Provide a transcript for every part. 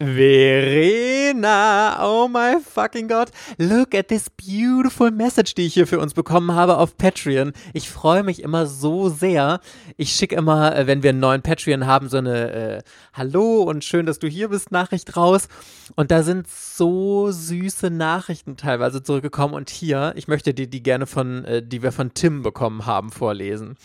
Verena, oh my fucking God, look at this beautiful message, die ich hier für uns bekommen habe auf Patreon. Ich freue mich immer so sehr. Ich schicke immer, äh, wenn wir einen neuen Patreon haben, so eine äh, Hallo und schön, dass du hier bist Nachricht raus. Und da sind so süße Nachrichten teilweise zurückgekommen. Und hier, ich möchte dir die gerne von, äh, die wir von Tim bekommen haben, vorlesen.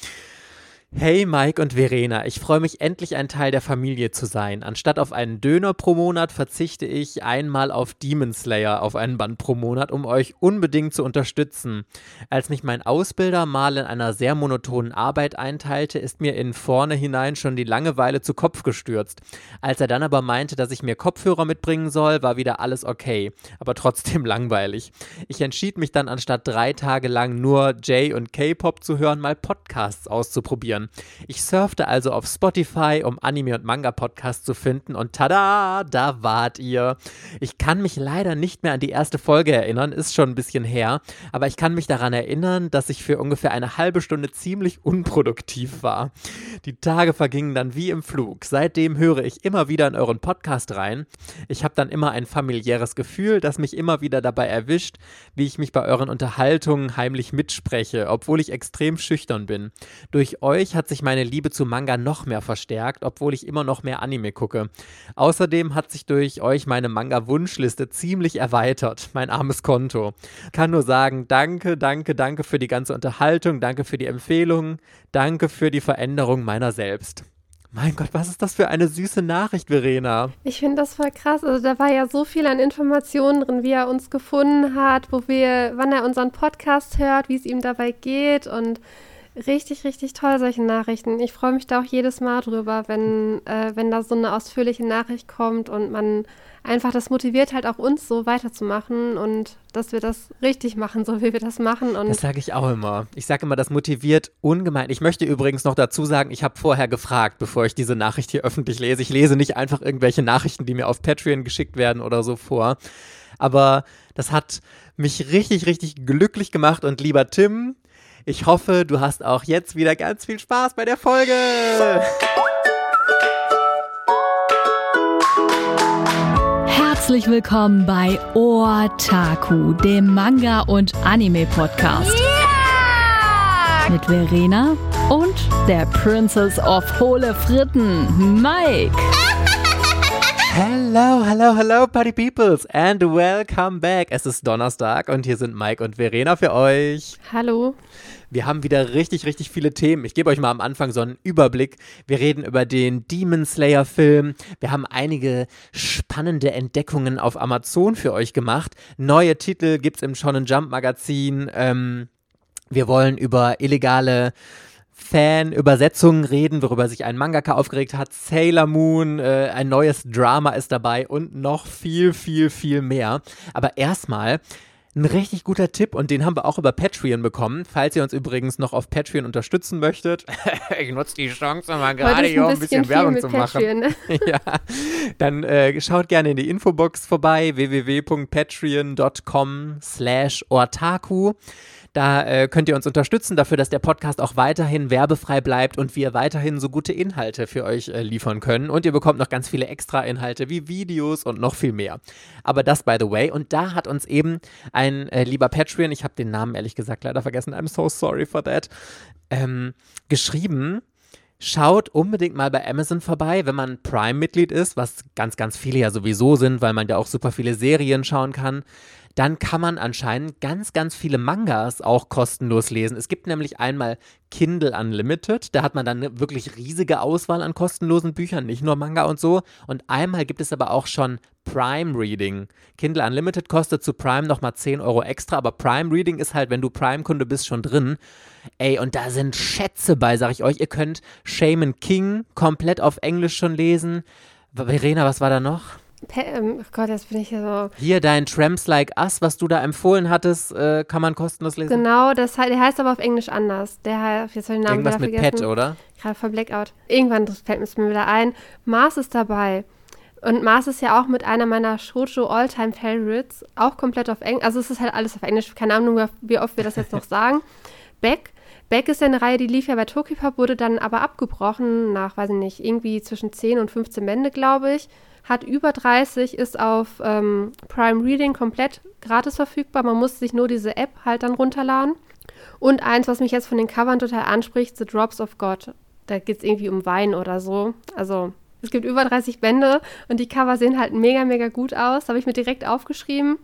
Hey Mike und Verena, ich freue mich endlich ein Teil der Familie zu sein. Anstatt auf einen Döner pro Monat verzichte ich einmal auf Demon Slayer auf einen Band pro Monat, um euch unbedingt zu unterstützen. Als mich mein Ausbilder mal in einer sehr monotonen Arbeit einteilte, ist mir in vorne hinein schon die Langeweile zu Kopf gestürzt. Als er dann aber meinte, dass ich mir Kopfhörer mitbringen soll, war wieder alles okay, aber trotzdem langweilig. Ich entschied mich dann anstatt drei Tage lang nur J und K-Pop zu hören, mal Podcasts auszuprobieren hören. Ich surfte also auf Spotify, um Anime- und Manga-Podcasts zu finden und tada, da wart ihr. Ich kann mich leider nicht mehr an die erste Folge erinnern, ist schon ein bisschen her, aber ich kann mich daran erinnern, dass ich für ungefähr eine halbe Stunde ziemlich unproduktiv war. Die Tage vergingen dann wie im Flug. Seitdem höre ich immer wieder in euren Podcast rein. Ich habe dann immer ein familiäres Gefühl, das mich immer wieder dabei erwischt, wie ich mich bei euren Unterhaltungen heimlich mitspreche, obwohl ich extrem schüchtern bin. Durch euch hat sich meine Liebe zu Manga noch mehr verstärkt, obwohl ich immer noch mehr Anime gucke. Außerdem hat sich durch euch meine Manga-Wunschliste ziemlich erweitert, mein armes Konto. Kann nur sagen, danke, danke, danke für die ganze Unterhaltung, danke für die Empfehlungen, danke für die Veränderung meiner selbst. Mein Gott, was ist das für eine süße Nachricht, Verena? Ich finde das voll krass. Also da war ja so viel an Informationen drin, wie er uns gefunden hat, wo wir, wann er unseren Podcast hört, wie es ihm dabei geht und Richtig, richtig toll, solche Nachrichten. Ich freue mich da auch jedes Mal drüber, wenn, äh, wenn da so eine ausführliche Nachricht kommt und man einfach, das motiviert halt auch uns so weiterzumachen und dass wir das richtig machen, so wie wir das machen. Und das sage ich auch immer. Ich sage immer, das motiviert ungemein. Ich möchte übrigens noch dazu sagen, ich habe vorher gefragt, bevor ich diese Nachricht hier öffentlich lese. Ich lese nicht einfach irgendwelche Nachrichten, die mir auf Patreon geschickt werden oder so vor. Aber das hat mich richtig, richtig glücklich gemacht und lieber Tim, ich hoffe, du hast auch jetzt wieder ganz viel Spaß bei der Folge. Herzlich willkommen bei Otaku, dem Manga- und Anime-Podcast. Yeah! Mit Verena und der Princess of Hohle Fritten, Mike. Hello, hello, hello, Party Peoples and welcome back. Es ist Donnerstag und hier sind Mike und Verena für euch. Hallo. Wir haben wieder richtig, richtig viele Themen. Ich gebe euch mal am Anfang so einen Überblick. Wir reden über den Demon Slayer Film. Wir haben einige spannende Entdeckungen auf Amazon für euch gemacht. Neue Titel gibt es im Shonen Jump Magazin. Ähm, wir wollen über illegale Fan-Übersetzungen reden, worüber sich ein Mangaka aufgeregt hat. Sailor Moon, äh, ein neues Drama ist dabei und noch viel, viel, viel mehr. Aber erstmal ein richtig guter Tipp und den haben wir auch über Patreon bekommen. Falls ihr uns übrigens noch auf Patreon unterstützen möchtet, ich nutze die Chance, mal gerade hier ein bisschen, Werbung zu machen. Ne? ja, dann äh, schaut gerne in die Infobox vorbei, www.patreon.com slash ortaku. Da äh, könnt ihr uns unterstützen dafür, dass der Podcast auch weiterhin werbefrei bleibt und wir weiterhin so gute Inhalte für euch äh, liefern können. Und ihr bekommt noch ganz viele extra Inhalte wie Videos und noch viel mehr. Aber das by the way. Und da hat uns eben ein äh, lieber Patreon, ich habe den Namen ehrlich gesagt leider vergessen, I'm so sorry for that, ähm, geschrieben, Schaut unbedingt mal bei Amazon vorbei, wenn man Prime-Mitglied ist, was ganz, ganz viele ja sowieso sind, weil man ja auch super viele Serien schauen kann dann kann man anscheinend ganz, ganz viele Mangas auch kostenlos lesen. Es gibt nämlich einmal Kindle Unlimited, da hat man dann eine wirklich riesige Auswahl an kostenlosen Büchern, nicht nur Manga und so. Und einmal gibt es aber auch schon Prime Reading. Kindle Unlimited kostet zu Prime nochmal 10 Euro extra, aber Prime Reading ist halt, wenn du Prime-Kunde bist, schon drin. Ey, und da sind Schätze bei, sag ich euch. Ihr könnt Shaman King komplett auf Englisch schon lesen. Verena, was war da noch? Ähm, oh Gott, jetzt bin ich hier so. Hier dein Tramps Like Us, was du da empfohlen hattest, äh, kann man kostenlos lesen. Genau, das, der heißt aber auf Englisch anders. Der heißt, jetzt habe ich den Namen Irgendwas mit vergessen. Pet, oder? Gerade voll Blackout. Irgendwann fällt es mir wieder ein. Mars ist dabei. Und Mars ist ja auch mit einer meiner Shoujo All-Time Favorites, auch komplett auf Englisch. Also es ist halt alles auf Englisch. Keine Ahnung, wie oft wir das jetzt noch sagen. Beck. Beck ist ja eine Reihe, die lief ja bei Tokipop, wurde dann aber abgebrochen nach, weiß ich nicht, irgendwie zwischen 10 und 15 Bände, glaube ich hat über 30, ist auf ähm, Prime Reading komplett gratis verfügbar. Man muss sich nur diese App halt dann runterladen. Und eins, was mich jetzt von den Covern total anspricht, The Drops of God. Da geht es irgendwie um Wein oder so. Also es gibt über 30 Bände und die Cover sehen halt mega, mega gut aus. Habe ich mir direkt aufgeschrieben.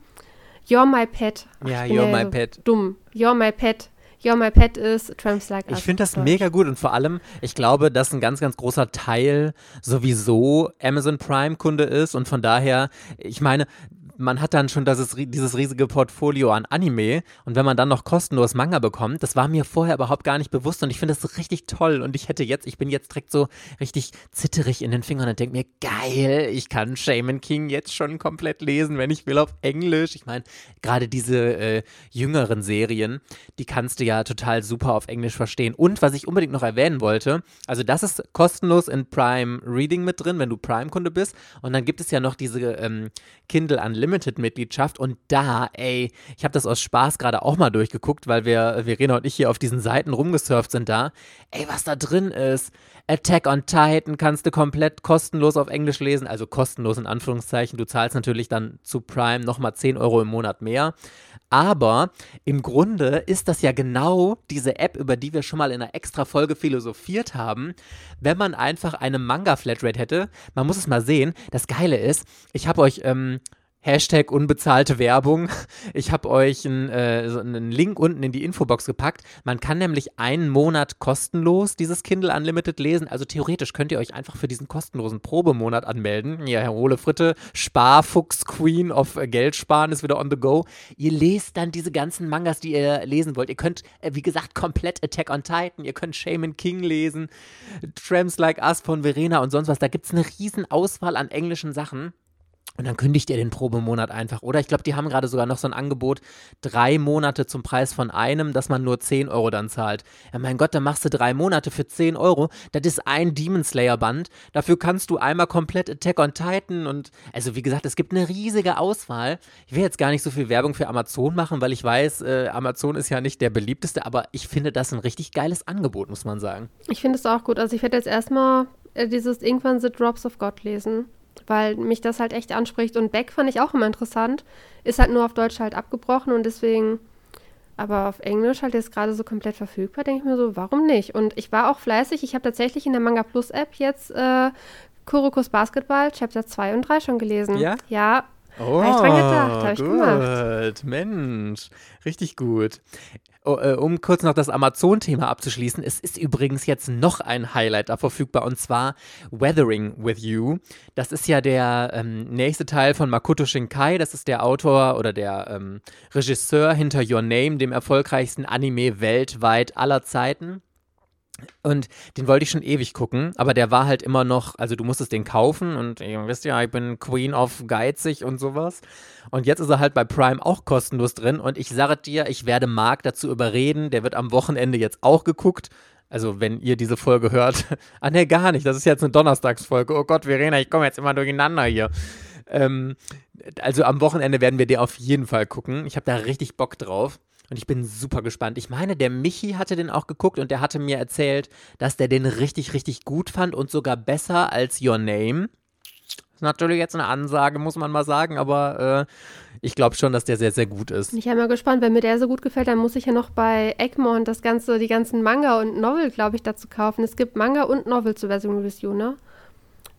You're my pet. Ach, ja, you're my so pet. Dumm. You're my pet. You're My Pet ist Tramps Like Us. Ich finde das mega gut und vor allem, ich glaube, dass ein ganz, ganz großer Teil sowieso Amazon Prime-Kunde ist und von daher, ich meine, man hat dann schon das, dieses riesige Portfolio an Anime und wenn man dann noch kostenlos Manga bekommt, das war mir vorher überhaupt gar nicht bewusst und ich finde das richtig toll und ich hätte jetzt, ich bin jetzt direkt so richtig zitterig in den Fingern und denke mir, geil, ich kann Shaman King jetzt schon komplett lesen, wenn ich will auf Englisch. Ich meine, gerade diese äh, jüngeren Serien, die kannst du ja total super auf Englisch verstehen. Und was ich unbedingt noch erwähnen wollte, also das ist kostenlos in Prime Reading mit drin, wenn du Prime-Kunde bist und dann gibt es ja noch diese ähm, Kindle Unlimited Unlimited-Mitgliedschaft und da, ey, ich habe das aus Spaß gerade auch mal durchgeguckt, weil wir, Verena und ich hier auf diesen Seiten rumgesurft sind da. Ey, was da drin ist. Attack on Titan kannst du komplett kostenlos auf Englisch lesen, also kostenlos in Anführungszeichen. Du zahlst natürlich dann zu Prime nochmal 10 Euro im Monat mehr. Aber im Grunde ist das ja genau diese App, über die wir schon mal in einer extra Folge philosophiert haben. Wenn man einfach eine Manga-Flatrate hätte, man muss es mal sehen. Das Geile ist, ich habe euch ähm, Hashtag unbezahlte Werbung. Ich habe euch einen, äh, so einen Link unten in die Infobox gepackt. Man kann nämlich einen Monat kostenlos dieses Kindle Unlimited lesen. Also theoretisch könnt ihr euch einfach für diesen kostenlosen Probemonat anmelden. Ja, Herr Ole Fritte, Sparfuchs Queen of Geld sparen ist wieder on the go. Ihr lest dann diese ganzen Mangas, die ihr lesen wollt. Ihr könnt, äh, wie gesagt, komplett Attack on Titan. Ihr könnt Shaman King lesen, Tramps Like Us von Verena und sonst was. Da gibt es eine riesen Auswahl an englischen Sachen. Und dann kündigt ihr den Probemonat einfach. Oder ich glaube, die haben gerade sogar noch so ein Angebot, drei Monate zum Preis von einem, dass man nur 10 Euro dann zahlt. Ja, mein Gott, dann machst du drei Monate für 10 Euro. Das ist ein Demon Slayer Band. Dafür kannst du einmal komplett Attack on Titan und, also wie gesagt, es gibt eine riesige Auswahl. Ich will jetzt gar nicht so viel Werbung für Amazon machen, weil ich weiß, äh, Amazon ist ja nicht der beliebteste, aber ich finde das ein richtig geiles Angebot, muss man sagen. Ich finde es auch gut. Also ich werde jetzt erstmal äh, dieses irgendwann The Drops of God lesen weil mich das halt echt anspricht. Und Beck fand ich auch immer interessant. Ist halt nur auf Deutsch halt abgebrochen und deswegen, aber auf Englisch halt jetzt gerade so komplett verfügbar, denke ich mir so, warum nicht? Und ich war auch fleißig. Ich habe tatsächlich in der Manga Plus App jetzt äh, Kurokus Basketball Chapter 2 und 3 schon gelesen. Ja? Ja. Oh, habe ich dran gedacht, habe ich gemacht. Mensch, richtig gut. Oh, äh, um kurz noch das Amazon-Thema abzuschließen, es ist übrigens jetzt noch ein Highlight da verfügbar und zwar Weathering with You. Das ist ja der ähm, nächste Teil von Makoto Shinkai. Das ist der Autor oder der ähm, Regisseur hinter Your Name, dem erfolgreichsten Anime weltweit aller Zeiten. Und den wollte ich schon ewig gucken, aber der war halt immer noch, also du musstest den kaufen und ihr wisst ja, ich bin Queen of geizig und sowas. Und jetzt ist er halt bei Prime auch kostenlos drin und ich sage dir, ich werde Marc dazu überreden, der wird am Wochenende jetzt auch geguckt. Also, wenn ihr diese Folge hört. ah, ne, gar nicht. Das ist jetzt eine Donnerstagsfolge. Oh Gott, Verena, ich komme jetzt immer durcheinander hier. Ähm, also, am Wochenende werden wir den auf jeden Fall gucken. Ich habe da richtig Bock drauf. Und ich bin super gespannt. Ich meine, der Michi hatte den auch geguckt und der hatte mir erzählt, dass der den richtig, richtig gut fand und sogar besser als Your Name. Das ist natürlich jetzt eine Ansage, muss man mal sagen, aber äh, ich glaube schon, dass der sehr, sehr gut ist. Ich bin mal gespannt, wenn mir der so gut gefällt, dann muss ich ja noch bei Egmont das ganze, die ganzen Manga und Novel, glaube ich, dazu kaufen. Es gibt Manga und Novel zur Version Review, ne?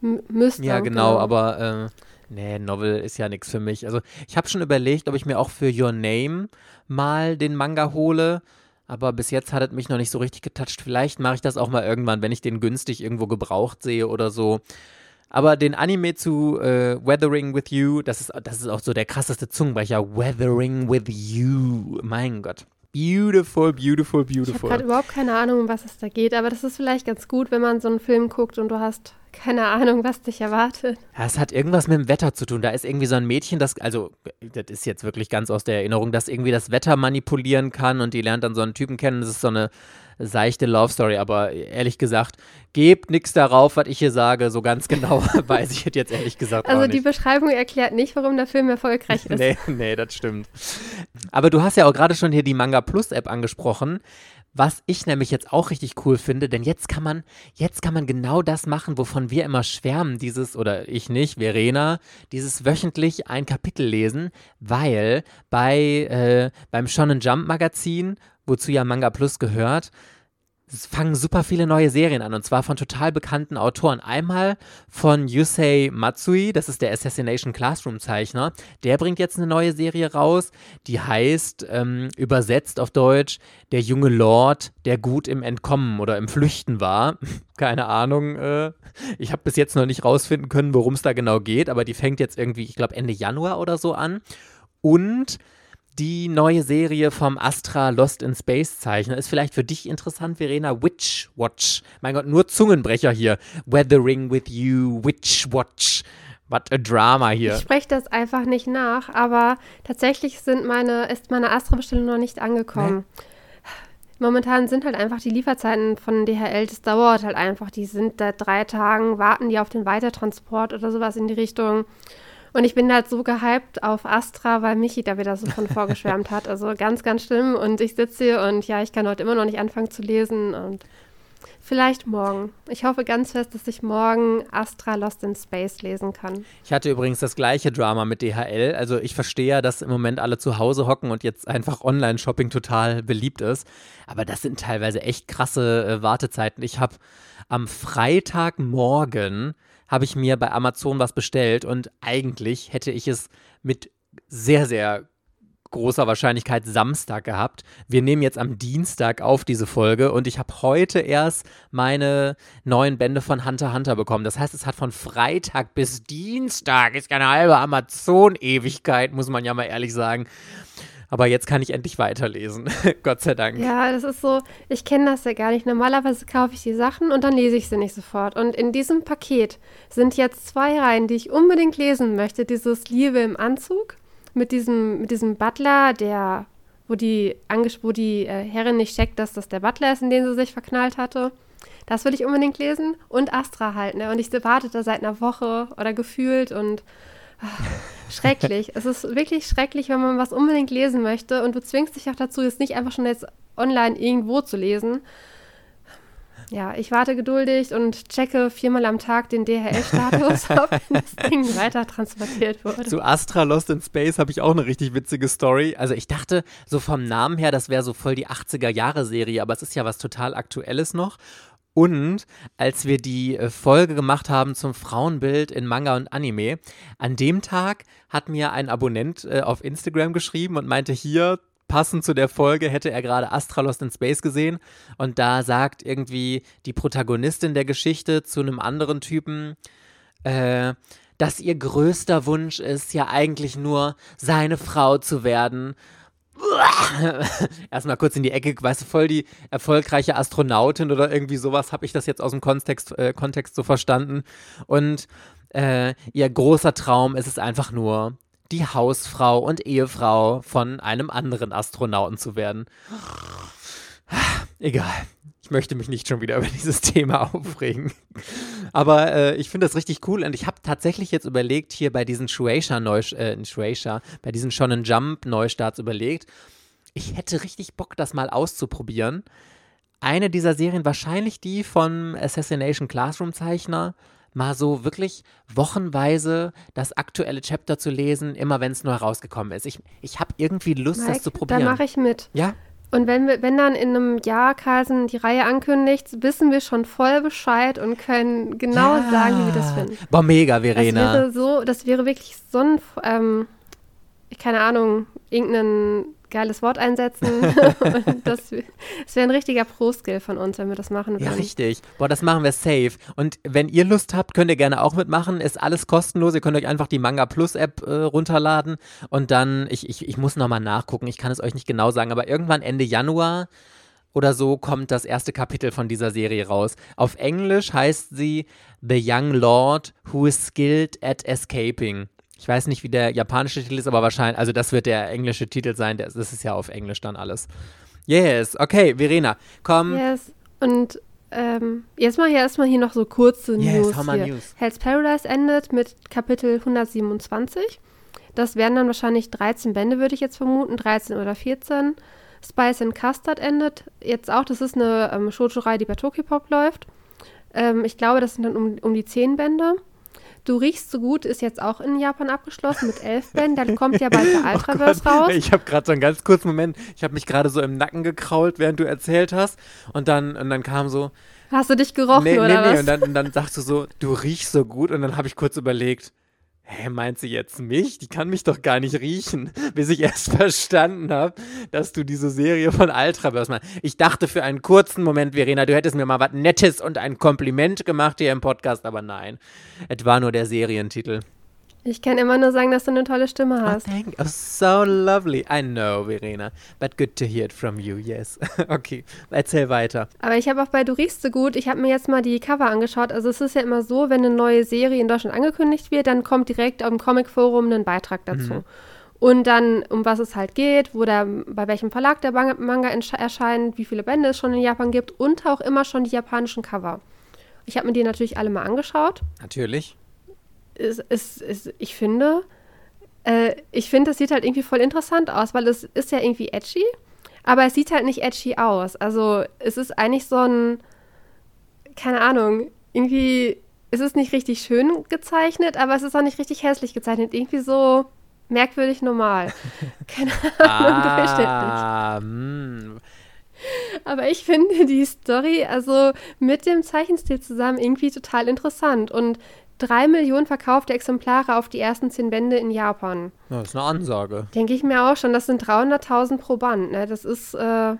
M müsste. Ja, genau, genau. aber äh, nee, Novel ist ja nichts für mich. Also ich habe schon überlegt, ob ich mir auch für Your Name mal den Manga hole. Aber bis jetzt hat es mich noch nicht so richtig getoucht. Vielleicht mache ich das auch mal irgendwann, wenn ich den günstig irgendwo gebraucht sehe oder so. Aber den Anime zu äh, Weathering with You, das ist, das ist auch so der krasseste Zungenbrecher. Weathering with You. Mein Gott. Beautiful, beautiful, beautiful. Ich habe gerade überhaupt keine Ahnung, um was es da geht, aber das ist vielleicht ganz gut, wenn man so einen Film guckt und du hast keine Ahnung, was dich erwartet. Ja, es hat irgendwas mit dem Wetter zu tun. Da ist irgendwie so ein Mädchen, das, also, das ist jetzt wirklich ganz aus der Erinnerung, das irgendwie das Wetter manipulieren kann und die lernt dann so einen Typen kennen. Das ist so eine seichte Love Story, aber ehrlich gesagt, gebt nichts darauf, was ich hier sage. So ganz genau weiß ich jetzt ehrlich gesagt Also nicht. die Beschreibung erklärt nicht, warum der Film erfolgreich ist. Nee, nee, das stimmt. Aber du hast ja auch gerade schon hier die Manga Plus App angesprochen. Was ich nämlich jetzt auch richtig cool finde, denn jetzt kann man, jetzt kann man genau das machen, wovon wir immer schwärmen, dieses, oder ich nicht, Verena, dieses wöchentlich ein Kapitel lesen, weil bei, äh, beim Shonen Jump Magazin, wozu ja Manga Plus gehört, es fangen super viele neue Serien an und zwar von total bekannten Autoren. Einmal von Yusei Matsui, das ist der Assassination Classroom Zeichner. Der bringt jetzt eine neue Serie raus, die heißt ähm, übersetzt auf Deutsch Der junge Lord, der gut im Entkommen oder im Flüchten war. Keine Ahnung. Äh, ich habe bis jetzt noch nicht rausfinden können, worum es da genau geht, aber die fängt jetzt irgendwie, ich glaube Ende Januar oder so an. Und die neue Serie vom Astra Lost in Space Zeichner ist vielleicht für dich interessant, Verena. Witch Watch. Mein Gott, nur Zungenbrecher hier. Weathering with you, Witch Watch. What a Drama hier. Ich spreche das einfach nicht nach, aber tatsächlich sind meine, ist meine Astra-Bestellung noch nicht angekommen. Momentan sind halt einfach die Lieferzeiten von DHL, das dauert halt einfach. Die sind seit drei Tagen, warten die auf den Weitertransport oder sowas in die Richtung. Und ich bin halt so gehypt auf Astra, weil Michi da wieder so von vorgeschwärmt hat. Also ganz, ganz schlimm. Und ich sitze hier und ja, ich kann heute immer noch nicht anfangen zu lesen. Und vielleicht morgen. Ich hoffe ganz fest, dass ich morgen Astra Lost in Space lesen kann. Ich hatte übrigens das gleiche Drama mit DHL. Also ich verstehe ja, dass im Moment alle zu Hause hocken und jetzt einfach Online-Shopping total beliebt ist. Aber das sind teilweise echt krasse äh, Wartezeiten. Ich habe am Freitagmorgen habe ich mir bei Amazon was bestellt und eigentlich hätte ich es mit sehr, sehr großer Wahrscheinlichkeit Samstag gehabt. Wir nehmen jetzt am Dienstag auf diese Folge und ich habe heute erst meine neuen Bände von Hunter Hunter bekommen. Das heißt, es hat von Freitag bis Dienstag, ist keine halbe Amazon-Ewigkeit, muss man ja mal ehrlich sagen. Aber jetzt kann ich endlich weiterlesen. Gott sei Dank. Ja, das ist so, ich kenne das ja gar nicht. Normalerweise kaufe ich die Sachen und dann lese ich sie nicht sofort. Und in diesem Paket sind jetzt zwei Reihen, die ich unbedingt lesen möchte. Dieses Liebe im Anzug mit diesem, mit diesem Butler, der, wo die, wo die äh, Herrin nicht checkt, dass das der Butler ist, in den sie sich verknallt hatte. Das will ich unbedingt lesen. Und Astra halt, ne? Und ich warte da seit einer Woche oder gefühlt und schrecklich. es ist wirklich schrecklich, wenn man was unbedingt lesen möchte und du zwingst dich auch dazu, es nicht einfach schon jetzt online irgendwo zu lesen. Ja, ich warte geduldig und checke viermal am Tag den DHL-Status, ob das Ding weiter transportiert wurde. Zu Astra Lost in Space habe ich auch eine richtig witzige Story. Also ich dachte so vom Namen her, das wäre so voll die 80er-Jahre-Serie, aber es ist ja was total Aktuelles noch. Und als wir die äh, Folge gemacht haben zum Frauenbild in Manga und Anime, an dem Tag hat mir ein Abonnent äh, auf Instagram geschrieben und meinte hier, passend zu der Folge hätte er gerade Astra Lost in Space gesehen. Und da sagt irgendwie die Protagonistin der Geschichte zu einem anderen Typen, äh, dass ihr größter Wunsch ist, ja eigentlich nur seine Frau zu werden erstmal kurz in die Ecke, weißt du, voll die erfolgreiche Astronautin oder irgendwie sowas, habe ich das jetzt aus dem Kontext, äh, Kontext so verstanden. Und äh, ihr großer Traum ist es einfach nur, die Hausfrau und Ehefrau von einem anderen Astronauten zu werden. Egal. Ich möchte mich nicht schon wieder über dieses Thema aufregen. Aber äh, ich finde das richtig cool und ich habe tatsächlich jetzt überlegt, hier bei diesen Shueisha, Neu äh, Shueisha, bei diesen Shonen Jump Neustarts überlegt, ich hätte richtig Bock, das mal auszuprobieren. Eine dieser Serien, wahrscheinlich die von Assassination Classroom Zeichner, mal so wirklich wochenweise das aktuelle Chapter zu lesen, immer wenn es nur herausgekommen ist. Ich, ich habe irgendwie Lust, Mike, das zu probieren. Da mache ich mit. Ja? Und wenn, wir, wenn dann in einem Jahr Carlsen die Reihe ankündigt, wissen wir schon voll Bescheid und können genau ja. sagen, wie wir das finden. Boah, mega, Verena. Das wäre so, das wäre wirklich so ein, ähm, keine Ahnung, irgendein geiles Wort einsetzen. das, das wäre ein richtiger Pro-Skill von uns, wenn wir das machen würden. Ja, richtig. Boah, das machen wir safe. Und wenn ihr Lust habt, könnt ihr gerne auch mitmachen. Ist alles kostenlos. Ihr könnt euch einfach die Manga Plus App äh, runterladen und dann, ich, ich, ich muss nochmal nachgucken, ich kann es euch nicht genau sagen, aber irgendwann Ende Januar oder so kommt das erste Kapitel von dieser Serie raus. Auf Englisch heißt sie The Young Lord Who is Skilled at Escaping. Ich weiß nicht, wie der japanische Titel ist, aber wahrscheinlich, also das wird der englische Titel sein. Das ist ja auf Englisch dann alles. Yes, okay, Verena, komm. Yes. Und ähm, jetzt mal hier erstmal hier noch so kurze Yes, News. hier. News. Hell's Paradise endet mit Kapitel 127. Das wären dann wahrscheinlich 13 Bände, würde ich jetzt vermuten, 13 oder 14. Spice and Custard endet jetzt auch. Das ist eine ähm, Shoujo-Reihe, die bei Tokipop läuft. Ähm, ich glaube, das sind dann um, um die 10 Bände. Du riechst so gut ist jetzt auch in Japan abgeschlossen mit 11 Bänden. Dann kommt ja bald der Ultraverse Oh Gott, raus. Ich habe gerade so einen ganz kurzen Moment, ich habe mich gerade so im Nacken gekrault, während du erzählt hast. Und dann, und dann kam so, Hast du dich gerochen nee, nee, oder nee. was? Und dann, und dann sagst du so, du riechst so gut. Und dann habe ich kurz überlegt, hä, meint sie jetzt mich? Die kann mich doch gar nicht riechen. Bis ich erst verstanden habe, dass du diese Serie von Ultraverse machst. Ich dachte für einen kurzen Moment, Verena, du hättest mir mal was Nettes und ein Kompliment gemacht hier im Podcast, aber nein. Es war nur der Serientitel. Ich kann immer nur sagen, dass du eine tolle Stimme Oh, hast. thank you. Oh, so lovely. I know, Verena. But good to hear it from you, yes. okay, erzähl weiter. Aber ich habe auch bei Du riechst so gut, ich habe mir jetzt mal die Cover angeschaut. Also es ist ja immer so, wenn eine neue Serie in Deutschland angekündigt wird, dann kommt direkt im Comic-Forum ein Beitrag dazu. Mhm. Und dann, um was es halt geht, wo der, bei welchem Verlag der Manga- erscheint, wie viele Bände es schon in Japan gibt und auch immer schon die japanischen Cover. Ich habe mir die natürlich alle mal angeschaut. Natürlich. Es, es, es, ich finde, äh, ich finde, das sieht halt irgendwie voll interessant aus, weil es ist ja irgendwie edgy, aber es sieht halt nicht edgy aus. Also es ist eigentlich so ein, keine Ahnung, irgendwie, es ist nicht richtig schön gezeichnet, aber es ist auch nicht richtig hässlich gezeichnet. Irgendwie so merkwürdig normal. Keine Ahnung, durchschnittlich. Ah, mm. Aber ich finde die Story, also mit dem Zeichenstil zusammen, irgendwie total interessant. Und drei Millionen verkaufte Exemplare auf die ersten zehn Bände in Japan. Ja, Das ist eine Ansage. Denke ich mir auch schon, das sind 300.000 pro Band. Ne? Das ist, äh,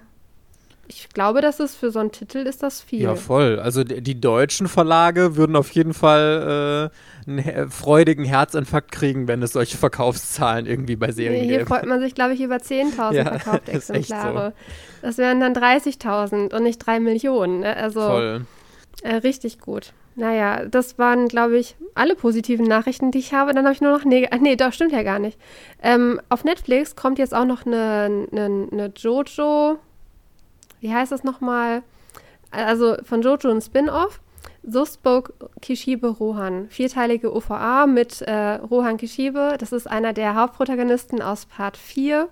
ich glaube, das ist für so einen Titel ist das viel. Ja, voll. Also die, die deutschen Verlage würden auf jeden Fall äh, einen he- freudigen Herzinfarkt kriegen, wenn es solche Verkaufszahlen irgendwie bei Serien Hier gäbe. freut man sich, glaube ich, über 10.000 Ja, verkaufte echt so. Exemplare. Das wären dann 30.000 und nicht 3 Millionen. Ne? Also Voll. Äh, richtig gut. Naja, das waren, glaube ich, alle positiven Nachrichten, die ich habe. Dann habe ich nur noch neg Ach, Nee, doch, stimmt ja gar nicht. Ähm, auf Netflix kommt jetzt auch noch eine, eine, eine Jojo. Wie heißt das nochmal? Also von Jojo ein Spin-off. So spoke Kishibe Rohan. Vierteilige OVA mit äh, Rohan Kishibe. Das ist einer der Hauptprotagonisten aus Part 4.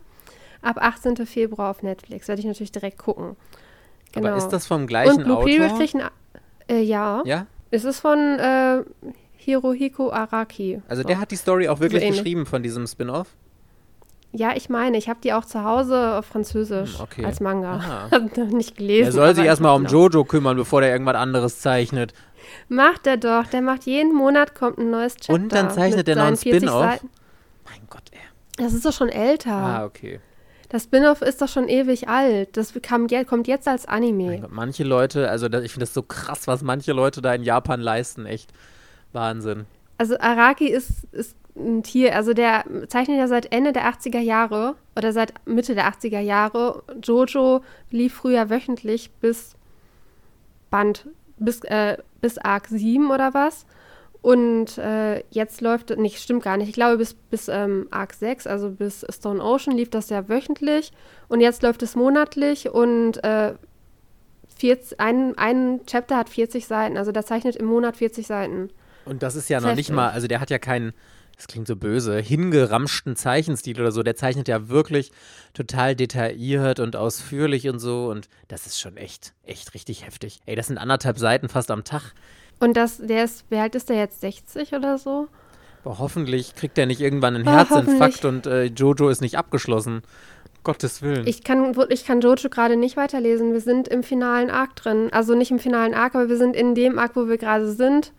Ab 18. Februar auf Netflix. Werde ich natürlich direkt gucken. Genau. Aber ist das vom gleichen Und Blue Autor? Äh, ja. Ja? Es ist von äh, Hirohiko Araki. Also So. der hat die Story auch wirklich ähnlich. geschrieben von diesem Spin-off? Ja, ich meine, ich habe die auch zu Hause auf Französisch Hm, okay. als Manga. Aha. Hab noch nicht gelesen. Er soll sich erstmal um Jojo kümmern, bevor der irgendwas anderes zeichnet. Macht er doch. Der macht jeden Monat kommt ein neues Chapter. Und dann zeichnet er noch ein seinen 40 Spin-off? Seiten. Mein Gott, ey. Das ist doch schon älter. Ah, okay. Das Spin-off ist doch schon ewig alt. Das kam, kommt jetzt als Anime. Gott, manche Leute, also ich finde das so krass, was manche Leute da in Japan leisten. Echt Wahnsinn. Also Araki ist, ist ein Tier, also der zeichnet ja seit Ende der 80er Jahre oder seit Mitte der 80er Jahre. Jojo lief früher wöchentlich bis Band, bis, äh, bis Arc 7 oder was. Und äh, jetzt läuft, nicht, stimmt gar nicht, ich glaube bis, bis ähm, Arc 6, also bis Stone Ocean lief das ja wöchentlich. Und jetzt läuft es monatlich und äh, 40, ein, ein Chapter hat 40 Seiten, also der zeichnet im Monat 40 Seiten. Und das ist ja noch nicht mal, also der hat ja keinen, das klingt so böse, hingeramschten Zeichenstil oder so. Der zeichnet ja wirklich total detailliert und ausführlich und so. Und das ist schon echt, echt richtig heftig. Ey, das sind anderthalb Seiten fast am Tag. Und das, der ist, wie alt ist der jetzt? 60 oder so? Aber hoffentlich kriegt er nicht irgendwann einen Ah, Herzinfarkt und äh, Jojo ist nicht abgeschlossen. Gottes Willen. Ich kann, ich kann Jojo gerade nicht weiterlesen. Wir sind im finalen Arc drin. Also nicht im finalen Arc, aber wir sind in dem Arc, wo wir gerade sind.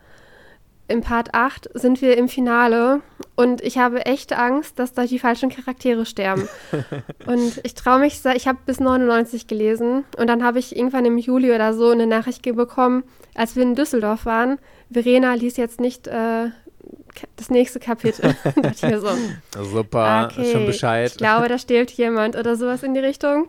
Im Part 8 sind wir im Finale. Und ich habe echt Angst, dass da die falschen Charaktere sterben. und ich traue mich, ich habe bis 99 gelesen. Und dann habe ich irgendwann im Juli oder so eine Nachricht bekommen, als wir in Düsseldorf waren. Verena liest jetzt nicht äh, das nächste Kapitel. So, Super, Okay, schon Bescheid. Ich glaube, da stirbt jemand oder sowas in die Richtung.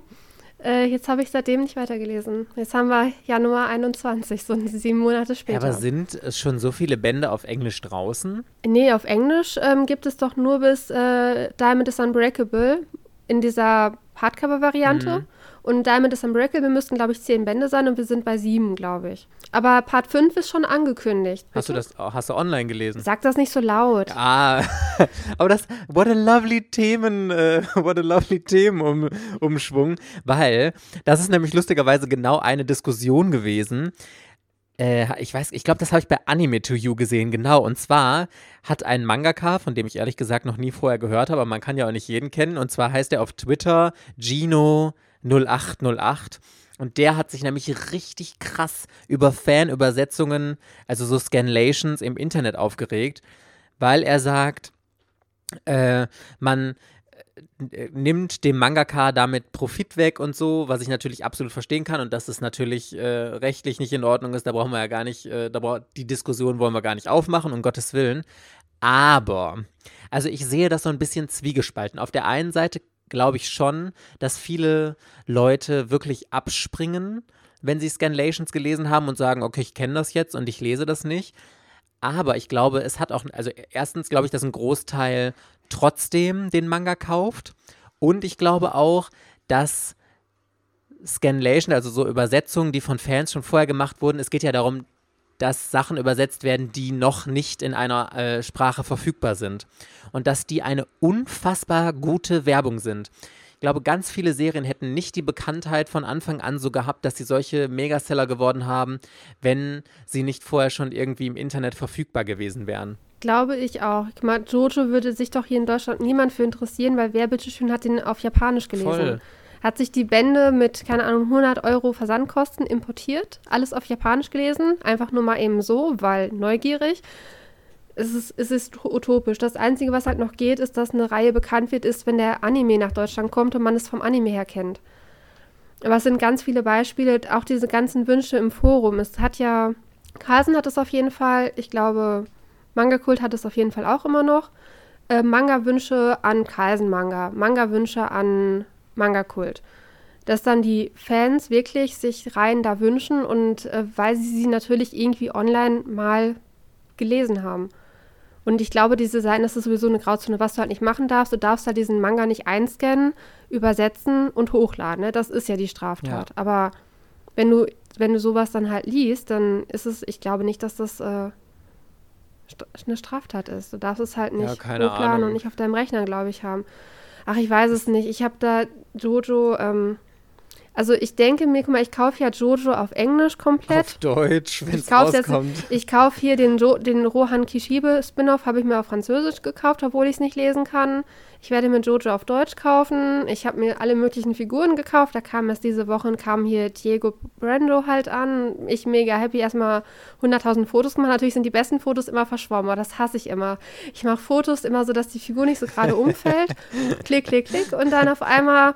Äh, jetzt habe ich seitdem nicht weitergelesen. Jetzt haben wir Januar 21, so sieben Monate später. aber sind es schon so viele Bände auf Englisch draußen? nee, auf Englisch ähm, gibt es doch nur bis äh, Diamond is Unbreakable in dieser Hardcover-Variante. Und Diamond is Unbreakable müssten, glaube ich, zehn Bände sein und wir sind bei sieben, glaube ich. Aber Part 5 ist schon angekündigt. Hast du das hast du online gelesen? Sag das nicht so laut. Ah, aber das, what a lovely Themen, äh, what a lovely Themenumschwung, weil das ist nämlich lustigerweise genau eine Diskussion gewesen, äh, ich weiß, ich glaube, das habe ich bei Anime to You gesehen, genau. Und zwar hat ein Mangaka, von dem ich ehrlich gesagt noch nie vorher gehört habe, aber man kann ja auch nicht jeden kennen. Und zwar heißt er auf Twitter Gino0808. Und der hat sich nämlich richtig krass über Fanübersetzungen, also so Scanlations im Internet aufgeregt, weil er sagt, äh, man äh, nimmt dem Mangaka damit Profit weg und so, was ich natürlich absolut verstehen kann und dass es natürlich äh, rechtlich nicht in Ordnung ist, da brauchen wir ja gar nicht, äh, da brauch, die Diskussion wollen wir gar nicht aufmachen, um Gottes Willen. Aber, also ich sehe das so ein bisschen zwiegespalten. Auf der einen Seite glaube ich schon, dass viele Leute wirklich abspringen, wenn sie Scanlations gelesen haben und sagen, okay, ich kenne das jetzt und ich lese das nicht. Aber ich glaube, es hat auch, also erstens glaube ich, dass ein Großteil trotzdem den Manga kauft. Und ich glaube auch, dass Scanlation, also so Übersetzungen, die von Fans schon vorher gemacht wurden, es geht ja darum, dass Sachen übersetzt werden, die noch nicht in einer äh, Sprache verfügbar sind. Und dass die eine unfassbar gute Werbung sind. Ich glaube, ganz viele Serien hätten nicht die Bekanntheit von Anfang an so gehabt, dass sie solche Megaseller geworden haben, wenn sie nicht vorher schon irgendwie im Internet verfügbar gewesen wären. Glaube ich auch. Ich meine, Jojo würde sich doch hier in Deutschland niemand für interessieren, weil wer bitteschön hat den auf Japanisch gelesen? Voll. Hat sich die Bände mit, keine Ahnung, 100 Euro Versandkosten importiert, alles auf Japanisch gelesen, einfach nur mal eben so, weil neugierig. Es ist, es ist utopisch. Das Einzige, was halt noch geht, ist, dass eine Reihe bekannt wird, ist, wenn der Anime nach Deutschland kommt und man es vom Anime her kennt. Aber es sind ganz viele Beispiele, auch diese ganzen Wünsche im Forum. Es hat ja, Carlsen hat es auf jeden Fall, ich glaube, Manga-Kult hat es auf jeden Fall auch immer noch. Äh, Manga-Wünsche an Kaisen-Manga, Manga-Wünsche an Manga-Kult. Dass dann die Fans wirklich sich rein da wünschen und äh, weil sie sie natürlich irgendwie online mal gelesen haben. Und ich glaube, diese Seiten, das ist sowieso eine Grauzone, was du halt nicht machen darfst. Du darfst halt diesen Manga nicht einscannen, übersetzen und hochladen. Ne? Das ist ja die Straftat. Ja. Aber wenn du, wenn du sowas dann halt liest, dann ist es, ich glaube nicht, dass das äh, eine Straftat ist. Du darfst es halt nicht ja, hochladen Ahnung. und nicht auf deinem Rechner, glaube ich, haben. Ach, ich weiß es nicht. Ich habe da Jojo, ähm, also ich denke mir, guck mal, ich kaufe ja Jojo auf Englisch komplett. Auf Deutsch, wenn es rauskommt. Jetzt, ich kaufe hier den, jo den Rohan Kishibe Spin-off, habe ich mir auf Französisch gekauft, obwohl ich es nicht lesen kann. Ich werde mir Jojo auf Deutsch kaufen. Ich habe mir alle möglichen Figuren gekauft. Da kam erst diese Woche kam hier Diego Brando halt an. Ich mega happy. Erstmal 100.000 Fotos gemacht. Natürlich sind die besten Fotos immer verschwommen, aber das hasse ich immer. Ich mache Fotos immer so, dass die Figur nicht so gerade umfällt. klick, klick, klick. Und dann auf einmal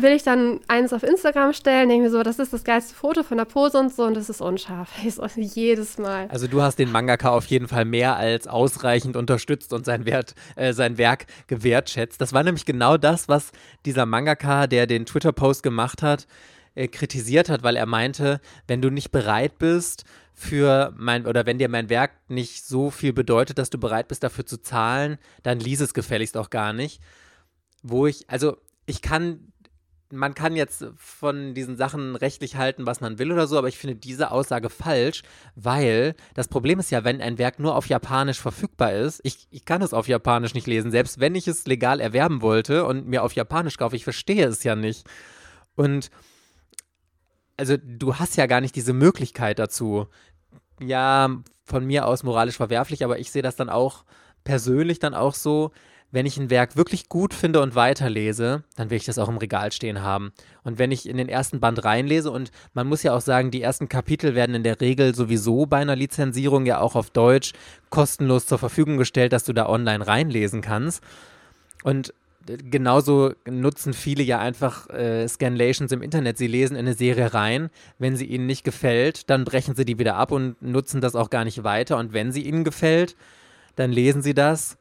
will ich dann eins auf Instagram stellen, denke mir so, das ist das geilste Foto von der Pose und so und das ist unscharf. jedes Mal. Also du hast den Mangaka auf jeden Fall mehr als ausreichend unterstützt und sein, Wert, äh, sein Werk gewertschätzt. Das war nämlich genau das, was dieser Mangaka, der den Twitter-Post gemacht hat, äh, kritisiert hat, weil er meinte, wenn du nicht bereit bist, für mein oder wenn dir mein Werk nicht so viel bedeutet, dass du bereit bist dafür zu zahlen, dann lies es gefälligst auch gar nicht. Wo ich, also ich kann man kann jetzt von diesen Sachen rechtlich halten, was man will oder so, aber ich finde diese Aussage falsch, weil das Problem ist ja, wenn ein Werk nur auf Japanisch verfügbar ist, ich, ich kann es auf Japanisch nicht lesen, selbst wenn ich es legal erwerben wollte und mir auf Japanisch kaufe, ich verstehe es ja nicht. Und also du hast ja gar nicht diese Möglichkeit dazu. Ja, von mir aus moralisch verwerflich, aber ich sehe das dann auch persönlich dann auch so, wenn ich ein Werk wirklich gut finde und weiterlese, dann will ich das auch im Regal stehen haben. Und wenn ich in den ersten Band reinlese, und man muss ja auch sagen, die ersten Kapitel werden in der Regel sowieso bei einer Lizenzierung ja auch auf Deutsch kostenlos zur Verfügung gestellt, dass du da online reinlesen kannst. Und genauso nutzen viele ja einfach äh, Scanlations im Internet. Sie lesen in eine Serie rein. Wenn sie ihnen nicht gefällt, dann brechen sie die wieder ab und nutzen das auch gar nicht weiter. Und wenn sie ihnen gefällt, dann lesen sie das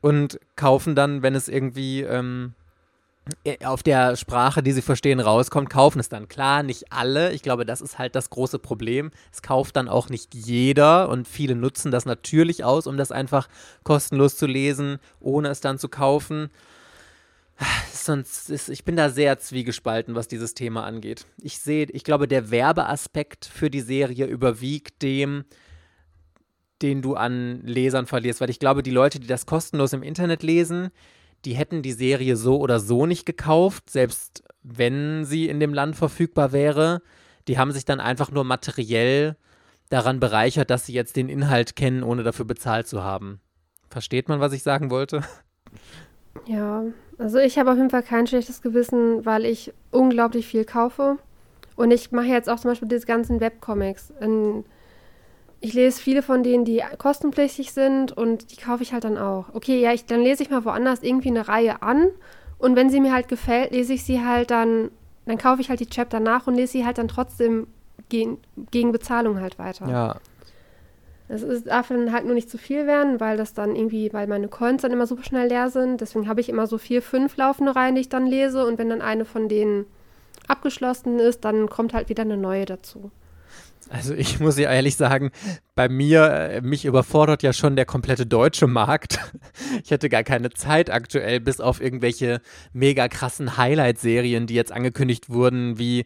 und kaufen dann, wenn es irgendwie ähm, äh, auf der Sprache, die sie verstehen, rauskommt, kaufen es dann. Klar, nicht alle. Ich glaube, das ist halt das große Problem. Es kauft dann auch nicht jeder und viele nutzen das natürlich aus, um das einfach kostenlos zu lesen, ohne es dann zu kaufen. Sonst ist, ich bin da sehr zwiegespalten, was dieses Thema angeht. Ich sehe, ich glaube, der Werbeaspekt für die Serie überwiegt dem, den du an Lesern verlierst, weil ich glaube, die Leute, die das kostenlos im Internet lesen, die hätten die Serie so oder so nicht gekauft, selbst wenn sie in dem Land verfügbar wäre. Die haben sich dann einfach nur materiell daran bereichert, dass sie jetzt den Inhalt kennen, ohne dafür bezahlt zu haben. Versteht man, was ich sagen wollte? Ja, also ich habe auf jeden Fall kein schlechtes Gewissen, weil ich unglaublich viel kaufe. Und ich mache jetzt auch zum Beispiel diese ganzen Webcomics. In, ich lese viele von denen, die kostenpflichtig sind und die kaufe ich halt dann auch. Okay, ja, ich, dann lese ich mal woanders irgendwie eine Reihe an und wenn sie mir halt gefällt, lese ich sie halt dann, dann kaufe ich halt die Chapter nach und lese sie halt dann trotzdem gegen, gegen Bezahlung halt weiter. Ja. Es ist, darf dann halt nur nicht zu viel werden, weil das dann irgendwie, weil meine Coins dann immer super schnell leer sind. Deswegen habe ich immer so vier, fünf laufende Reihen, die ich dann lese. Und wenn dann eine von denen abgeschlossen ist, dann kommt halt wieder eine neue dazu. Also ich muss ja ehrlich sagen, bei mir, äh, mich überfordert ja schon der komplette deutsche Markt. Ich hätte gar keine Zeit aktuell, bis auf irgendwelche mega krassen Highlight-Serien, die jetzt angekündigt wurden, wie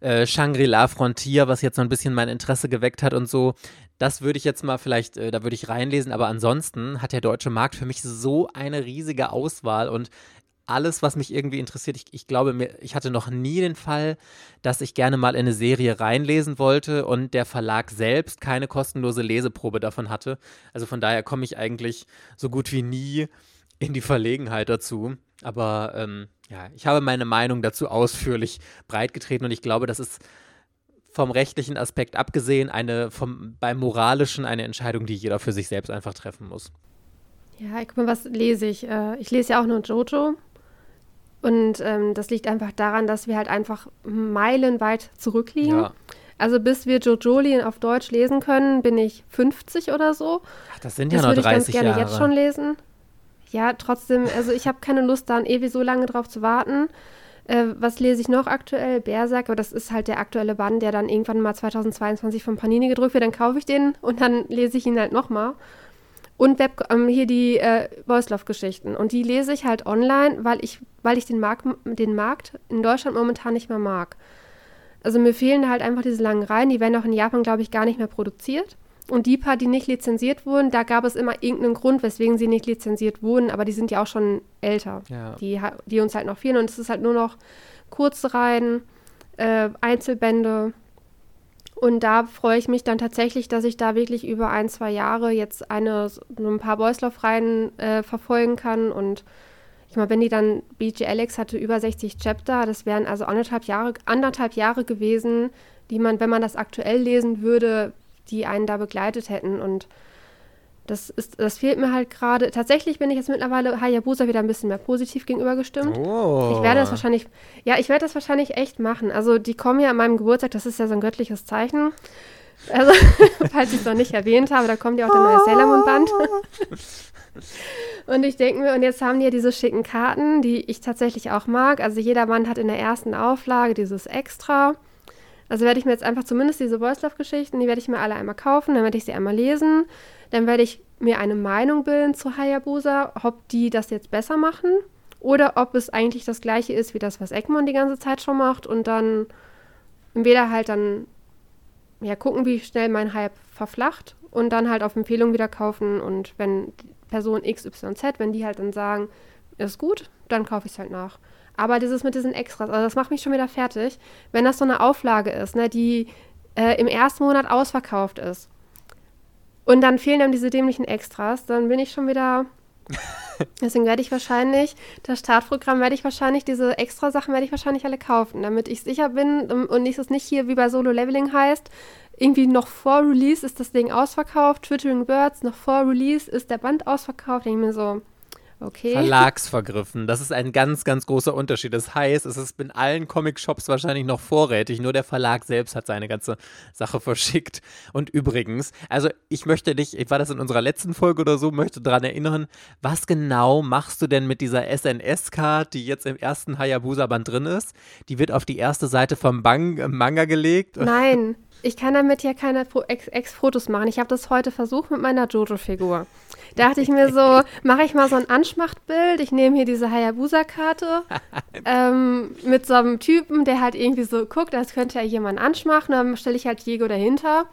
äh, Shangri-La Frontier, was jetzt so ein bisschen mein Interesse geweckt hat und so. Das würde ich jetzt mal vielleicht, äh, da würde ich reinlesen, aber ansonsten hat der deutsche Markt für mich so eine riesige Auswahl und alles, was mich irgendwie interessiert. Ich, ich glaube, mir, ich hatte noch nie den Fall, dass ich gerne mal in eine Serie reinlesen wollte und der Verlag selbst keine kostenlose Leseprobe davon hatte. Also von daher komme ich eigentlich so gut wie nie in die Verlegenheit dazu. Aber ähm, ja, ich habe meine Meinung dazu ausführlich breitgetreten und ich glaube, das ist vom rechtlichen Aspekt abgesehen eine vom beim moralischen eine Entscheidung, die jeder für sich selbst einfach treffen muss. Ja, guck mal, was lese ich? Äh, ich lese ja auch nur Jojo und ähm, das liegt einfach daran, dass wir halt einfach meilenweit zurückliegen. Ja. Also bis wir Jojolien auf Deutsch lesen können, bin ich 50 oder so. Ach, das sind ja das noch 30 Jahre. Das würde ich ganz gerne Jahre. jetzt schon lesen. Ja, trotzdem, also ich habe keine Lust, da ewig so lange drauf zu warten. Äh, was lese ich noch aktuell? Berserk, aber das ist halt der aktuelle Band, der dann irgendwann mal 2022 von Panini gedrückt wird. Dann kaufe ich den und dann lese ich ihn halt nochmal. Und Web, ähm, hier die äh, Voice-Love-Geschichten. Und die lese ich halt online, weil ich, weil ich den, Markt, den Markt in Deutschland momentan nicht mehr mag. Also mir fehlen halt einfach diese langen Reihen. Die werden auch in Japan, glaube ich, gar nicht mehr produziert. Und die paar, die nicht lizenziert wurden, da gab es immer irgendeinen Grund, weswegen sie nicht lizenziert wurden, aber die sind ja auch schon älter, ja. die, die uns halt noch fehlen. Und es ist halt nur noch kurze Reihen, äh, Einzelbände und da freue ich mich dann tatsächlich, dass ich da wirklich über ein, zwei Jahre jetzt eine, so ein paar Boyslauf-Reihen äh, verfolgen kann. Und ich meine, wenn die dann, BG Alex hatte über 60 Chapter, das wären also anderthalb Jahre, anderthalb Jahre gewesen, die man, wenn man das aktuell lesen würde, die einen da begleitet hätten. Und das, ist, das fehlt mir halt gerade. Tatsächlich bin ich jetzt mittlerweile Hayabusa wieder ein bisschen mehr positiv gegenüber gestimmt. Oh. Ich werde das wahrscheinlich, ja, ich werde das wahrscheinlich echt machen. Also die kommen ja an meinem Geburtstag, das ist ja so ein göttliches Zeichen. Also, falls ich es noch nicht erwähnt habe, da kommt ja auch der neue Sailor Moon Band. und ich denke mir, und jetzt haben die ja diese schicken Karten, die ich tatsächlich auch mag. Also jeder Band hat in der ersten Auflage dieses Extra. Also werde ich mir jetzt einfach zumindest diese Voice Love Geschichten, die werde ich mir alle einmal kaufen, dann werde ich sie einmal lesen. Dann werde ich mir eine Meinung bilden zu Hayabusa, ob die das jetzt besser machen oder ob es eigentlich das gleiche ist wie das, was Egmont die ganze Zeit schon macht und dann entweder halt dann ja gucken, wie schnell mein Hype verflacht und dann halt auf Empfehlung wieder kaufen und wenn Person XYZ, wenn die halt dann sagen, ist gut, dann kaufe ich es halt nach. Aber dieses mit diesen Extras, also das macht mich schon wieder fertig, wenn das so eine Auflage ist, ne, die äh, im ersten Monat ausverkauft ist und dann fehlen einem diese dämlichen Extras, dann bin ich schon wieder. Deswegen werde ich wahrscheinlich, das Startprogramm werde ich wahrscheinlich, diese Extra-Sachen werde ich wahrscheinlich alle kaufen, damit ich sicher bin und nicht es nicht hier wie bei Solo Leveling heißt, irgendwie noch vor Release ist das Ding ausverkauft, Twittering Birds, noch vor Release ist der Band ausverkauft. Denke ich mir so, Okay. Verlagsvergriffen. Das ist ein ganz, ganz großer Unterschied. Das heißt, es ist in allen Comic-Shops wahrscheinlich noch vorrätig. Nur der Verlag selbst hat seine ganze Sache verschickt. Und übrigens, also ich möchte dich, ich war das in unserer letzten Folge oder so, möchte daran erinnern, was genau machst du denn mit dieser SNS-Card, die jetzt im ersten Hayabusa-Band drin ist? Die wird auf die erste Seite vom Bang Manga gelegt. Nein, Ich kann damit ja keine Ex-Fotos machen. Ich habe das heute versucht mit meiner Jojo-Figur. Da dachte ich mir so, mache ich mal so ein Anschmachtbild. Ich nehme hier diese Hayabusa-Karte ähm, mit so einem Typen, der halt irgendwie so guckt, als könnte er jemanden anschmachen. Dann stelle ich halt Diego dahinter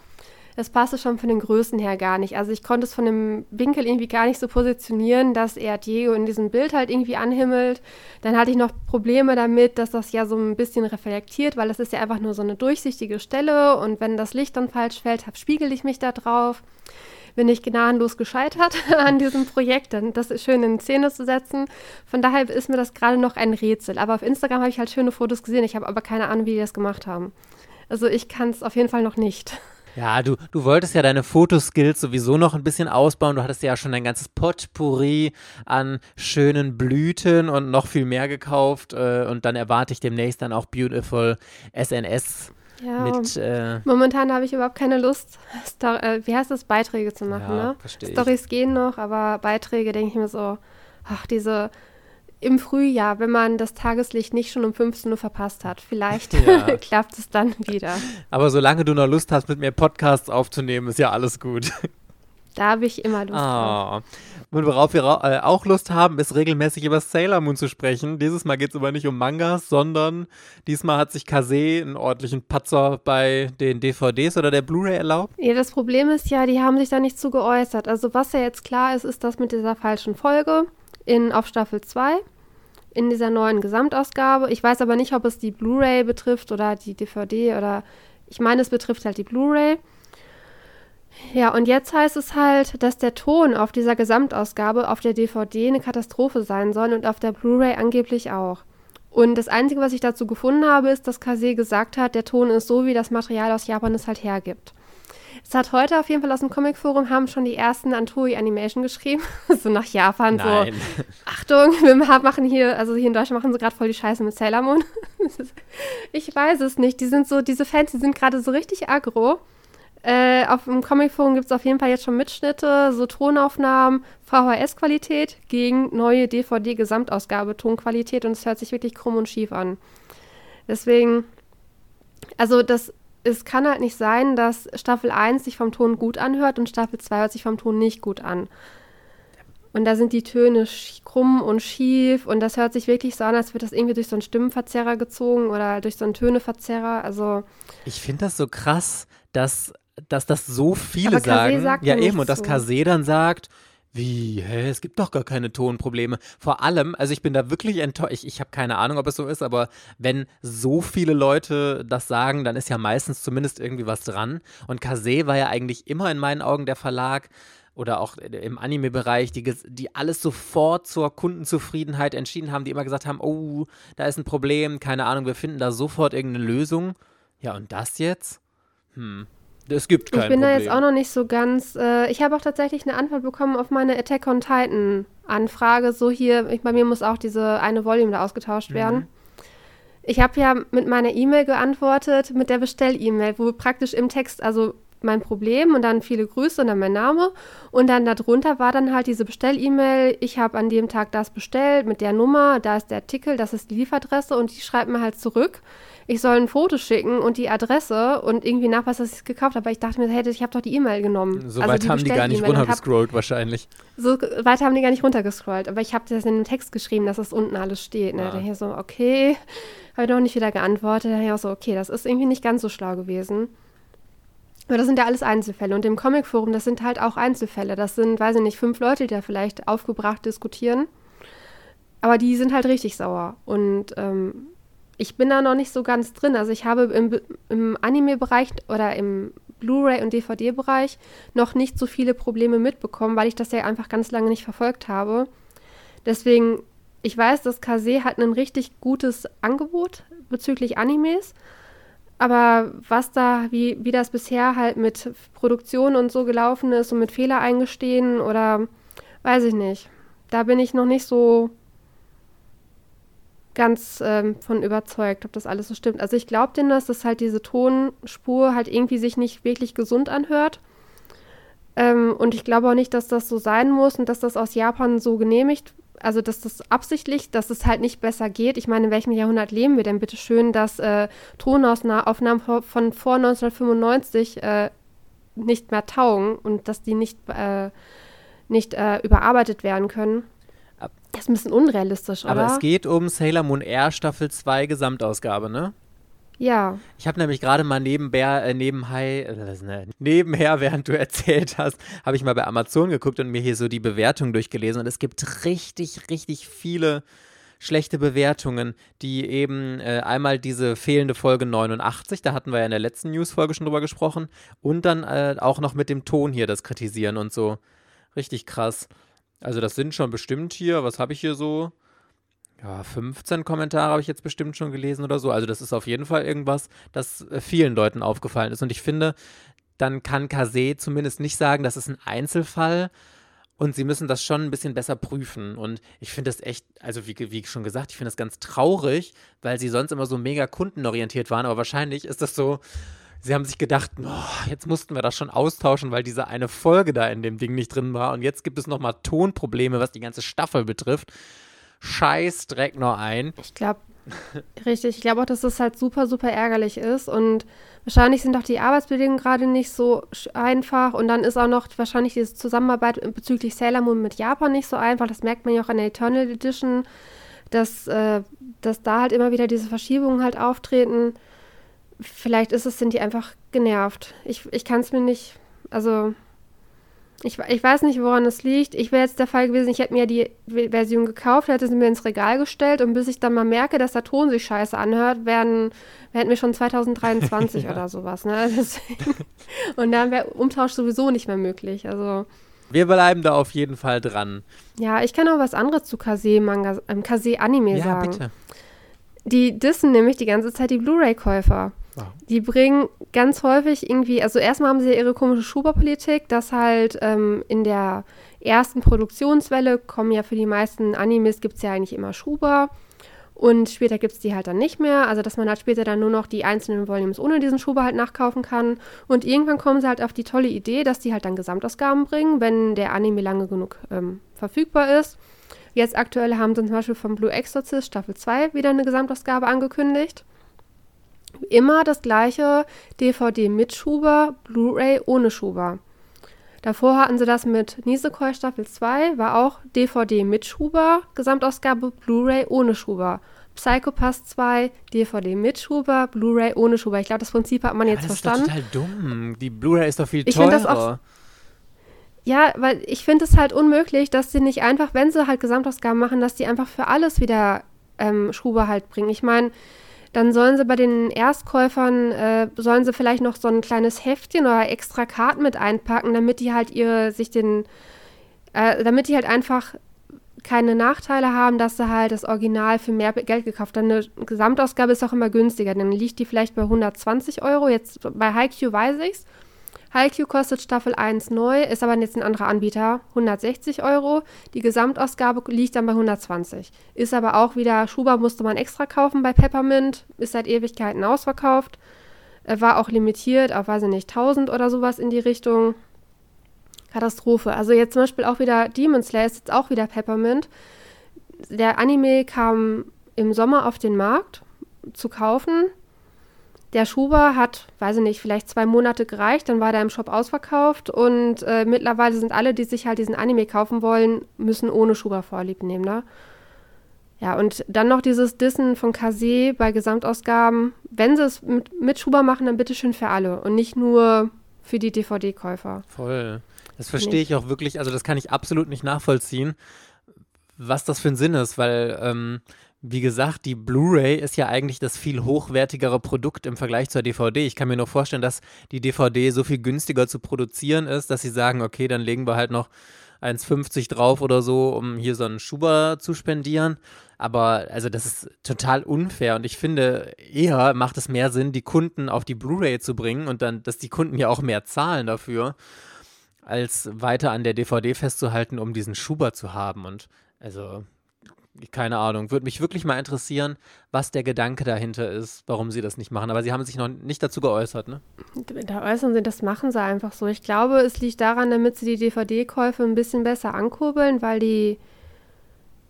das passte schon von den Größen her gar nicht. Also ich konnte es von dem Winkel irgendwie gar nicht so positionieren, dass er Diego in diesem Bild halt irgendwie anhimmelt. Dann hatte ich noch Probleme damit, dass das ja so ein bisschen reflektiert, weil das ist ja einfach nur so eine durchsichtige Stelle und wenn das Licht dann falsch fällt, spiegel ich mich da drauf. Bin ich gnadenlos gescheitert an diesem Projekt, dann das schön in Szene zu setzen. Von daher ist mir das gerade noch ein Rätsel. Aber auf Instagram habe ich halt schöne Fotos gesehen. Ich habe aber keine Ahnung, wie die das gemacht haben. Also ich kann es auf jeden Fall noch nicht. Ja, du, du wolltest ja deine Fotoskills sowieso noch ein bisschen ausbauen. Du hattest ja schon dein ganzes Potpourri an schönen Blüten und noch viel mehr gekauft. Äh, und dann erwarte ich demnächst dann auch Beautiful SNS. Ja, mit, äh, momentan habe ich überhaupt keine Lust, Stor äh, wie heißt das, Beiträge zu machen. Ja, ne? Stories gehen noch, aber Beiträge denke ich mir so, ach, diese im Frühjahr, wenn man das Tageslicht nicht schon um 15 Uhr verpasst hat. Vielleicht ja. klappt es dann wieder. Aber solange du noch Lust hast, mit mir Podcasts aufzunehmen, ist ja alles gut. Da habe ich immer Lust oh. Und worauf wir äh, auch Lust haben, ist regelmäßig über Sailor Moon zu sprechen. Dieses Mal geht es aber nicht um Mangas, sondern diesmal hat sich Kase einen ordentlichen Patzer bei den DVDs oder der Blu-ray erlaubt. Ja, das Problem ist ja, die haben sich da nicht zu geäußert. Also was ja jetzt klar ist, ist das mit dieser falschen Folge in, auf Staffel 2 in dieser neuen Gesamtausgabe. Ich weiß aber nicht, ob es die Blu-ray betrifft oder die DVD oder ich meine, es betrifft halt die Blu-ray. Ja, und jetzt heißt es halt, dass der Ton auf dieser Gesamtausgabe auf der DVD eine Katastrophe sein soll und auf der Blu-ray angeblich auch. Und das Einzige, was ich dazu gefunden habe, ist, dass Kase gesagt hat, der Ton ist so, wie das Material aus Japan es halt hergibt. Hat heute auf jeden Fall aus dem Comicforum haben schon die ersten an Toei Animation geschrieben, so nach Japan Nein. so. Achtung, wir machen hier, also hier in Deutschland machen sie gerade voll die Scheiße mit Sailor Moon. ich weiß es nicht. Die sind so, diese Fans, die sind gerade so richtig aggro. Äh, auf dem Comicforum gibt es auf jeden Fall jetzt schon Mitschnitte, so Tonaufnahmen, VHS-Qualität gegen neue DVD-Gesamtausgabe Tonqualität und es hört sich wirklich krumm und schief an. Deswegen, also das es kann halt nicht sein, dass Staffel 1 sich vom Ton gut anhört und Staffel 2 hört sich vom Ton nicht gut an. Und da sind die Töne krumm und schief und das hört sich wirklich so an, als wird das irgendwie durch so einen Stimmenverzerrer gezogen oder durch so einen Töneverzerrer. Also ich finde das so krass, dass, dass das so viele sagen. ja, eben, und dass Kase dann sagt, wie, hä, es gibt doch gar keine Tonprobleme. Vor allem, also ich bin da wirklich enttäuscht. Ich, ich habe keine Ahnung, ob es so ist, aber wenn so viele Leute das sagen, dann ist ja meistens zumindest irgendwie was dran. Und Kase war ja eigentlich immer in meinen Augen der Verlag oder auch im Anime-Bereich, die, die alles sofort zur Kundenzufriedenheit entschieden haben, die immer gesagt haben, oh, da ist ein Problem, keine Ahnung, wir finden da sofort irgendeine Lösung. Ja, und das jetzt? Hm. Es gibt kein Ich bin Problem. da jetzt auch noch nicht so ganz. Äh, ich habe auch tatsächlich eine Antwort bekommen auf meine Attack on Titan Anfrage. So hier, ich, bei mir muss auch diese eine Volume da ausgetauscht mhm. werden. Ich habe ja mit meiner E-Mail geantwortet, mit der Bestell-E-Mail, wo praktisch im Text, also mein Problem und dann viele Grüße und dann mein Name. Und dann darunter war dann halt diese Bestell-E-Mail, ich habe an dem Tag das bestellt mit der Nummer, da ist der Artikel, das ist die Lieferadresse und die schreibt mir halt zurück ich soll ein Foto schicken und die Adresse und irgendwie nachweisen, dass ich es gekauft habe. Aber ich dachte mir, hey, ich habe doch die E-Mail genommen. So also weit haben die gar nicht runtergescrollt hab, wahrscheinlich. So weit haben die gar nicht runtergescrollt. Aber ich habe das in dem Text geschrieben, dass das unten alles steht. Ne? Ja. Da hier so, okay, habe ich noch nicht wieder geantwortet. Da hier auch so, okay, das ist irgendwie nicht ganz so schlau gewesen. Aber das sind ja alles Einzelfälle. Und im Comicforum, das sind halt auch Einzelfälle. Das sind, weiß ich nicht, fünf Leute, die da vielleicht aufgebracht diskutieren. Aber die sind halt richtig sauer. Und ähm, ich bin da noch nicht so ganz drin. Also ich habe im, im Anime-Bereich oder im Blu-ray und DVD-Bereich noch nicht so viele Probleme mitbekommen, weil ich das ja einfach ganz lange nicht verfolgt habe. Deswegen, ich weiß, dass Kase hat ein richtig gutes Angebot bezüglich Animes. Aber was da, wie, wie das bisher halt mit Produktion und so gelaufen ist und mit Fehler eingestehen oder weiß ich nicht. Da bin ich noch nicht so ganz ähm, von überzeugt, ob das alles so stimmt. Also ich glaube denen, dass das halt diese Tonspur halt irgendwie sich nicht wirklich gesund anhört. Ähm, und ich glaube auch nicht, dass das so sein muss und dass das aus Japan so genehmigt, also dass das absichtlich, dass es halt nicht besser geht. Ich meine, in welchem Jahrhundert leben wir denn bitte schön, dass äh, Tonaufnahmen von vor 1995 äh, nicht mehr taugen und dass die nicht, äh, nicht äh, überarbeitet werden können? Das ist ein bisschen unrealistisch, aber oder? Aber es geht um Sailor Moon Air Staffel 2 Gesamtausgabe, ne? Ja. Ich habe nämlich gerade mal nebenher, äh, nebenher, äh, nebenher, während du erzählt hast, habe ich mal bei Amazon geguckt und mir hier so die Bewertungen durchgelesen. Und es gibt richtig, richtig viele schlechte Bewertungen, die eben äh, einmal diese fehlende Folge 89, da hatten wir ja in der letzten News-Folge schon drüber gesprochen, und dann äh, auch noch mit dem Ton hier das kritisieren und so. Richtig krass. Also das sind schon bestimmt hier, was habe ich hier so? ja, 15 Kommentare habe ich jetzt bestimmt schon gelesen oder so. Also das ist auf jeden Fall irgendwas, das äh, vielen Leuten aufgefallen ist. Und ich finde, dann kann Kase zumindest nicht sagen, das ist ein Einzelfall. Und sie müssen das schon ein bisschen besser prüfen. Und ich finde das echt, also wie, wie schon gesagt, ich finde das ganz traurig, weil sie sonst immer so mega kundenorientiert waren. Aber wahrscheinlich ist das so, sie haben sich gedacht, oh, jetzt mussten wir das schon austauschen, weil diese eine Folge da in dem Ding nicht drin war. Und jetzt gibt es nochmal Tonprobleme, was die ganze Staffel betrifft. Scheißdreck noch ein. Ich glaube, richtig. Ich glaube auch, dass das halt super, super ärgerlich ist. Und wahrscheinlich sind auch die Arbeitsbedingungen gerade nicht so einfach. Und dann ist auch noch wahrscheinlich diese Zusammenarbeit bezüglich Sailor Moon mit Japan nicht so einfach. Das merkt man ja auch in der Eternal Edition, dass, äh, dass da halt immer wieder diese Verschiebungen halt auftreten. Vielleicht ist es, sind die einfach genervt. Ich, ich kann es mir nicht, also ich, ich weiß nicht, woran es liegt. Ich wäre jetzt der Fall gewesen, ich hätte mir die Version gekauft, hätte sie mir ins Regal gestellt und bis ich dann mal merke, dass der Ton sich scheiße anhört, werden, hätten wir schon 2023 ja. oder sowas. Ne? Deswegen, und dann wäre Umtausch sowieso nicht mehr möglich. Also. Wir bleiben da auf jeden Fall dran. Ja, ich kann auch was anderes zu Kase-Manga, ähm, Kase-Anime ja, sagen. Bitte. Die dissen nämlich die ganze Zeit die Blu-ray-Käufer. Wow. Die bringen ganz häufig irgendwie, also erstmal haben sie ja ihre komische Schuberpolitik, dass halt ähm, in der ersten Produktionswelle kommen ja für die meisten Animes gibt es ja eigentlich immer Schuber und später gibt es die halt dann nicht mehr, also dass man halt später dann nur noch die einzelnen Volumes ohne diesen Schuber halt nachkaufen kann und irgendwann kommen sie halt auf die tolle Idee, dass die halt dann Gesamtausgaben bringen, wenn der Anime lange genug ähm, verfügbar ist. Jetzt aktuell haben sie zum Beispiel von Blue Exorcist Staffel 2 wieder eine Gesamtausgabe angekündigt immer das gleiche DVD mit Schuber, Blu-ray ohne Schuber. Davor hatten sie das mit Nisekoi Staffel 2, war auch DVD mit Schuber, Gesamtausgabe Blu-ray ohne Schuber. Psychopath 2, DVD mit Schuber, Blu-ray ohne Schuber. Ich glaube, das Prinzip hat man jetzt das verstanden. Das ist total dumm. Die Blu-ray ist doch viel ich teurer. Das auch, ja, weil ich finde es halt unmöglich, dass sie nicht einfach, wenn sie halt Gesamtausgaben machen, dass die einfach für alles wieder ähm, Schuber halt bringen. Ich meine, dann sollen sie bei den Erstkäufern, äh, sollen sie vielleicht noch so ein kleines Heftchen oder extra Karten mit einpacken, damit die halt ihre, sich den, äh, damit die halt einfach keine Nachteile haben, dass sie halt das Original für mehr Geld gekauft haben. Eine Gesamtausgabe ist auch immer günstiger, dann liegt die vielleicht bei 120 Euro. Jetzt bei Haikyuu weiß ich's. Haikyuu kostet Staffel 1 neu, ist aber jetzt ein anderer Anbieter, 160 Euro. Die Gesamtausgabe liegt dann bei 120. Ist aber auch wieder, Schuber musste man extra kaufen bei Peppermint, ist seit Ewigkeiten ausverkauft. War auch limitiert auf, weiß ich nicht, 1000 oder sowas in die Richtung. Katastrophe. Also jetzt zum Beispiel auch wieder Demon Slayer ist jetzt auch wieder Peppermint. Der Anime kam im Sommer auf den Markt zu kaufen. Der Schuber hat, weiß ich nicht, vielleicht zwei Monate gereicht, dann war der im Shop ausverkauft und äh, mittlerweile sind alle, die sich halt diesen Anime kaufen wollen, müssen ohne Schuber vorlieb nehmen, ne? Ja, und dann noch dieses Dissen von Kase bei Gesamtausgaben. Wenn sie es mit, mit Schuber machen, dann bitteschön für alle und nicht nur für die DVD-Käufer. Voll. Das verstehe ich auch wirklich, also das kann ich absolut nicht nachvollziehen, was das für ein Sinn ist, weil ähm, wie gesagt, die Blu-ray ist ja eigentlich das viel hochwertigere Produkt im Vergleich zur DVD. Ich kann mir nur vorstellen, dass die DVD so viel günstiger zu produzieren ist, dass sie sagen, okay, dann legen wir halt noch 1,50 drauf oder so, um hier so einen Schuber zu spendieren. Aber also das ist total unfair und ich finde, eher macht es mehr Sinn, die Kunden auf die Blu-ray zu bringen und dann, dass die Kunden ja auch mehr zahlen dafür, als weiter an der DVD festzuhalten, um diesen Schuber zu haben. Und also keine Ahnung. Würde mich wirklich mal interessieren, was der Gedanke dahinter ist, warum sie das nicht machen. Aber sie haben sich noch nicht dazu geäußert, ne? Da äußern sie, das machen sie einfach so. Ich glaube, es liegt daran, damit sie die DVD-Käufe ein bisschen besser ankurbeln, weil die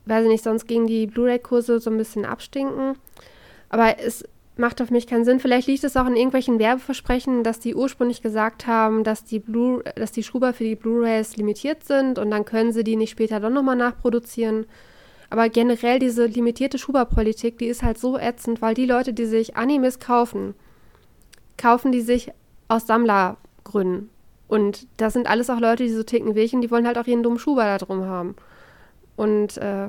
weiß ich nicht, sonst gegen die Blu-ray-Kurse so ein bisschen abstinken. Aber es macht auf mich keinen Sinn. Vielleicht liegt es auch in irgendwelchen Werbeversprechen, dass die ursprünglich gesagt haben, dass die, Blu dass die Schuber für die Blu-rays limitiert sind und dann können sie die nicht später doch nochmal nachproduzieren. Aber generell diese limitierte Schuberpolitik, die ist halt so ätzend, weil die Leute, die sich Animes kaufen, kaufen die sich aus Sammlergründen. Und das sind alles auch Leute, die so ticken wie ich und die wollen halt auch ihren dummen Schuber da drum haben. Und äh,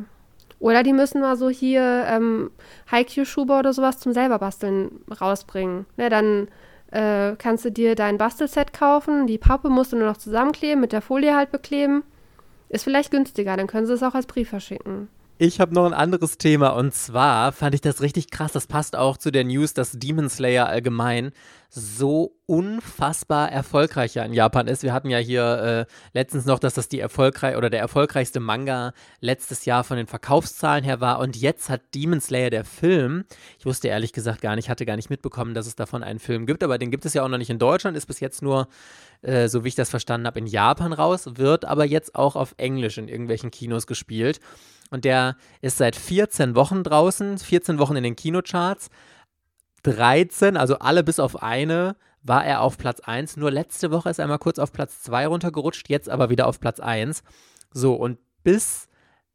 oder die müssen mal so hier ähm, Haikyuu-Schuber oder sowas zum selber basteln rausbringen. Ne, dann äh, kannst du dir dein Bastelset kaufen, die Pappe musst du nur noch zusammenkleben, mit der Folie halt bekleben. Ist vielleicht günstiger, dann können sie es auch als Brief verschicken. Ich habe noch ein anderes Thema und zwar fand ich das richtig krass. Das passt auch zu der News, dass Demon Slayer allgemein so unfassbar erfolgreich ja in Japan ist. Wir hatten ja hier äh, letztens noch, dass das die erfolgreich oder der erfolgreichste Manga letztes Jahr von den Verkaufszahlen her war und jetzt hat Demon Slayer der Film. Ich wusste ehrlich gesagt gar nicht, hatte gar nicht mitbekommen, dass es davon einen Film gibt, aber den gibt es ja auch noch nicht in Deutschland. Ist bis jetzt nur, äh, so wie ich das verstanden habe, in Japan raus, wird aber jetzt auch auf Englisch in irgendwelchen Kinos gespielt. Und der ist seit 14 Wochen draußen, 14 Wochen in den Kinocharts. 13, also alle bis auf eine, war er auf Platz 1. Nur letzte Woche ist er mal kurz auf Platz 2 runtergerutscht, jetzt aber wieder auf Platz 1. So, und bis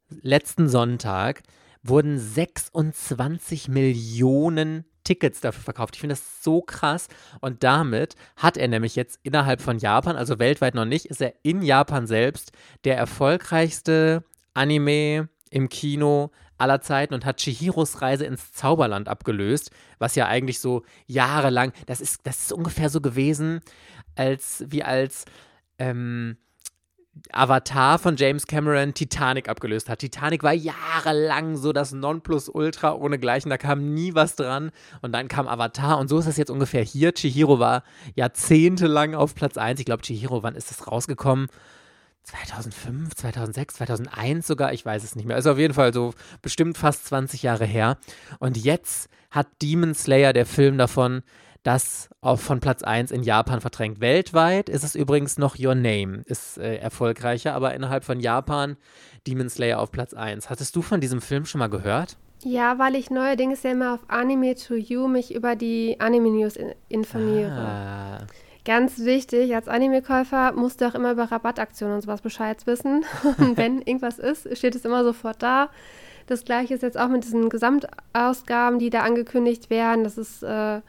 letzten Sonntag wurden 26 Millionen Tickets dafür verkauft. Ich finde das so krass. Und damit hat er nämlich jetzt innerhalb von Japan, also weltweit noch nicht, ist er in Japan selbst der erfolgreichste Anime im Kino aller Zeiten und hat Chihiros Reise ins Zauberland abgelöst, was ja eigentlich so jahrelang, das ist, das ist ungefähr so gewesen, als wie als ähm, Avatar von James Cameron Titanic abgelöst hat. Titanic war jahrelang so das Nonplusultra ohne Gleichen, da kam nie was dran und dann kam Avatar und so ist das jetzt ungefähr hier. Chihiro war jahrzehntelang auf Platz 1. Ich glaube, Chihiro, wann ist das rausgekommen? 2005, 2006, 2001 sogar, ich weiß es nicht mehr. Ist auf jeden Fall so bestimmt fast 20 Jahre her. Und jetzt hat Demon Slayer, der Film davon, das auf, von Platz 1 in Japan verdrängt. Weltweit ist es übrigens noch Your Name, ist äh, erfolgreicher, aber innerhalb von Japan Demon Slayer auf Platz 1. Hattest du von diesem Film schon mal gehört? Ja, weil ich neuerdings ja immer auf Anime to You mich über die Anime News informiere. Ah. Ganz wichtig, als Anime-Käufer musst du auch immer über Rabattaktionen und sowas Bescheid wissen. Und wenn irgendwas ist, steht es immer sofort da. Das gleiche ist jetzt auch mit diesen Gesamtausgaben, die da angekündigt werden. Das ist, äh,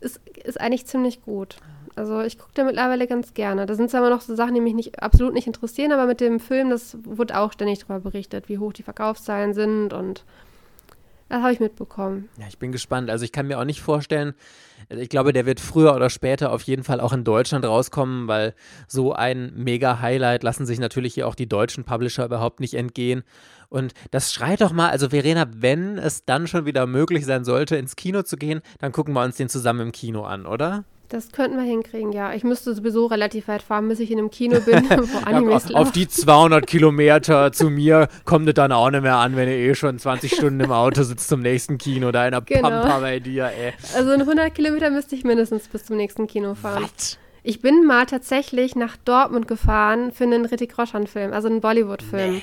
ist, ist eigentlich ziemlich gut. Also ich gucke da mittlerweile ganz gerne. Da sind zwar immer noch so Sachen, die mich nicht, absolut nicht interessieren, aber mit dem Film, das wurde auch ständig darüber berichtet, wie hoch die Verkaufszahlen sind und das habe ich mitbekommen. Ja, ich bin gespannt. Also ich kann mir auch nicht vorstellen, ich glaube, der wird früher oder später auf jeden Fall auch in Deutschland rauskommen, weil so ein Mega-Highlight lassen sich natürlich hier auch die deutschen Publisher überhaupt nicht entgehen. Und das schreit doch mal, also Verena, wenn es dann schon wieder möglich sein sollte, ins Kino zu gehen, dann gucken wir uns den zusammen im Kino an, oder? Das könnten wir hinkriegen, ja. Ich müsste sowieso relativ weit fahren, bis ich in einem Kino bin, wo Animes ja, Auf die 200 Kilometer zu mir kommt es dann auch nicht mehr an, wenn ihr eh schon 20 Stunden im Auto sitzt zum nächsten Kino, da in der genau. Pampa bei dir, ey. Also in 100 Kilometer müsste ich mindestens bis zum nächsten Kino fahren. Was? Ich bin mal tatsächlich nach Dortmund gefahren für einen Rittik Roshan-Film, also einen Bollywood-Film. Nee.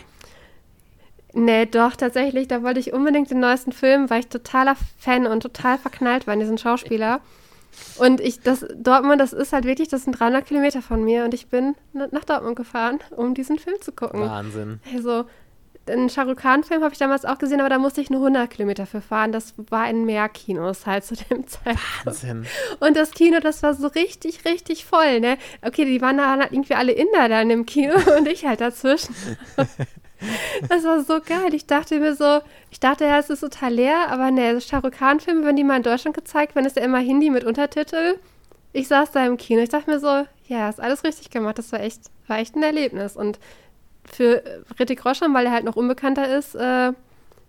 Nee, doch, tatsächlich. Da wollte ich unbedingt den neuesten Film, weil ich totaler Fan und total verknallt war in diesen Schauspieler. Und ich, das Dortmund, das ist halt wirklich, das sind 300 Kilometer von mir und ich bin nach Dortmund gefahren, um diesen Film zu gucken. Wahnsinn. Also, den Shahrukh Khan-Film habe ich damals auch gesehen, aber da musste ich nur 100 Kilometer für fahren. Das war in mehr Kinos halt zu dem Zeitpunkt. Wahnsinn. Und das Kino, das war so richtig, richtig voll, ne? Okay, die waren da halt irgendwie alle Inder da in dem Kino und ich halt dazwischen. Das war so geil. Ich dachte mir so, ich dachte ja, es ist total leer, aber ne, Shahrukh Khan-Filme werden die mal in Deutschland gezeigt, wenn es ja immer Hindi mit Untertitel. Ich saß da im Kino. Ich dachte mir so, ja, ist alles richtig gemacht. Das war echt, war echt ein Erlebnis. Und für Ritik Roshan, weil er halt noch unbekannter ist, äh,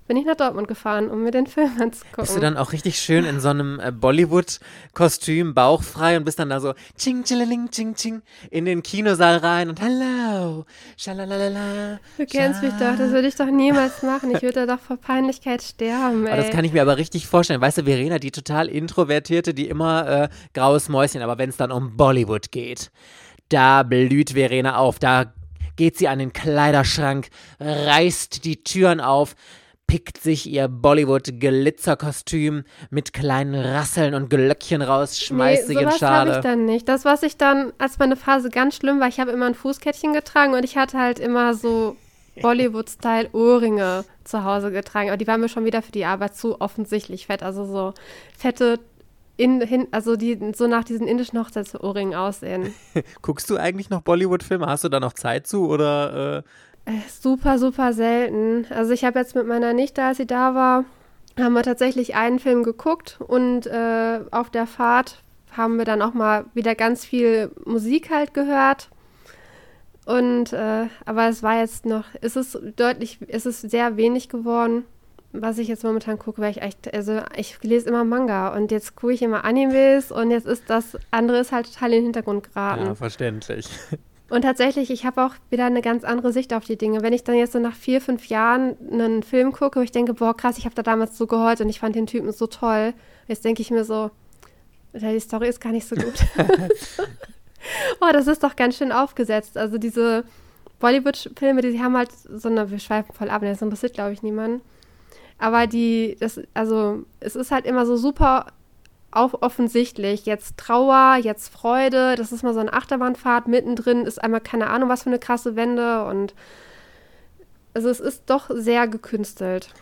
bin ich nach Dortmund gefahren, um mir den Film anzugucken. Bist du dann auch richtig schön in so einem äh, Bollywood-Kostüm, bauchfrei und bist dann da so ching ching ching ching in den Kinosaal rein und hallo, schalalalala. Du kennst mich doch, das würde ich doch niemals machen. Ich würde da doch vor Peinlichkeit sterben, ey. das kann ich mir aber richtig vorstellen. Weißt du, Verena, die total introvertierte, die immer äh, graues Mäuschen, aber wenn es dann um Bollywood geht, da blüht Verena auf, da geht sie an den Kleiderschrank, reißt die Türen auf, pickt sich ihr Bollywood-Glitzerkostüm mit kleinen Rasseln und Glöckchen raus, schmeißt nee, sich in Schale. habe ich dann nicht. Das, was ich dann, als meine Phase ganz schlimm war, ich habe immer ein Fußkettchen getragen und ich hatte halt immer so Bollywood-Style-Ohrringe zu Hause getragen. Aber die waren mir schon wieder für die Arbeit zu offensichtlich fett. Also so fette, in, hin, also die so nach diesen indischen Hochzeitsohrringen aussehen. Guckst du eigentlich noch Bollywood-Filme? Hast du da noch Zeit zu oder? Äh? Äh, super, super selten. Also ich habe jetzt mit meiner Nichte, als sie da war, haben wir tatsächlich einen Film geguckt und äh, auf der Fahrt haben wir dann auch mal wieder ganz viel Musik halt gehört. Und äh, aber es war jetzt noch, es ist deutlich, es ist sehr wenig geworden, was ich jetzt momentan gucke, weil ich echt, also ich lese immer Manga und jetzt gucke ich immer Animes und jetzt ist das andere ist halt total in den Hintergrund geraten. Ja, verständlich. Und tatsächlich, ich habe auch wieder eine ganz andere Sicht auf die Dinge. Wenn ich dann jetzt so nach vier, fünf Jahren einen Film gucke, wo ich denke, boah, krass, ich habe da damals so geheult und ich fand den Typen so toll, jetzt denke ich mir so, die Story ist gar nicht so gut. oh, das ist doch ganz schön aufgesetzt. Also diese Bollywood-Filme, die haben halt so eine, wir schweifen voll ab, das interessiert, glaube ich, niemanden. Aber die, das, also es ist halt immer so super auf offensichtlich. Jetzt Trauer, jetzt Freude, das ist mal so eine Achterbahnfahrt. Mittendrin ist einmal keine Ahnung, was für eine krasse Wende und also es ist doch sehr gekünstelt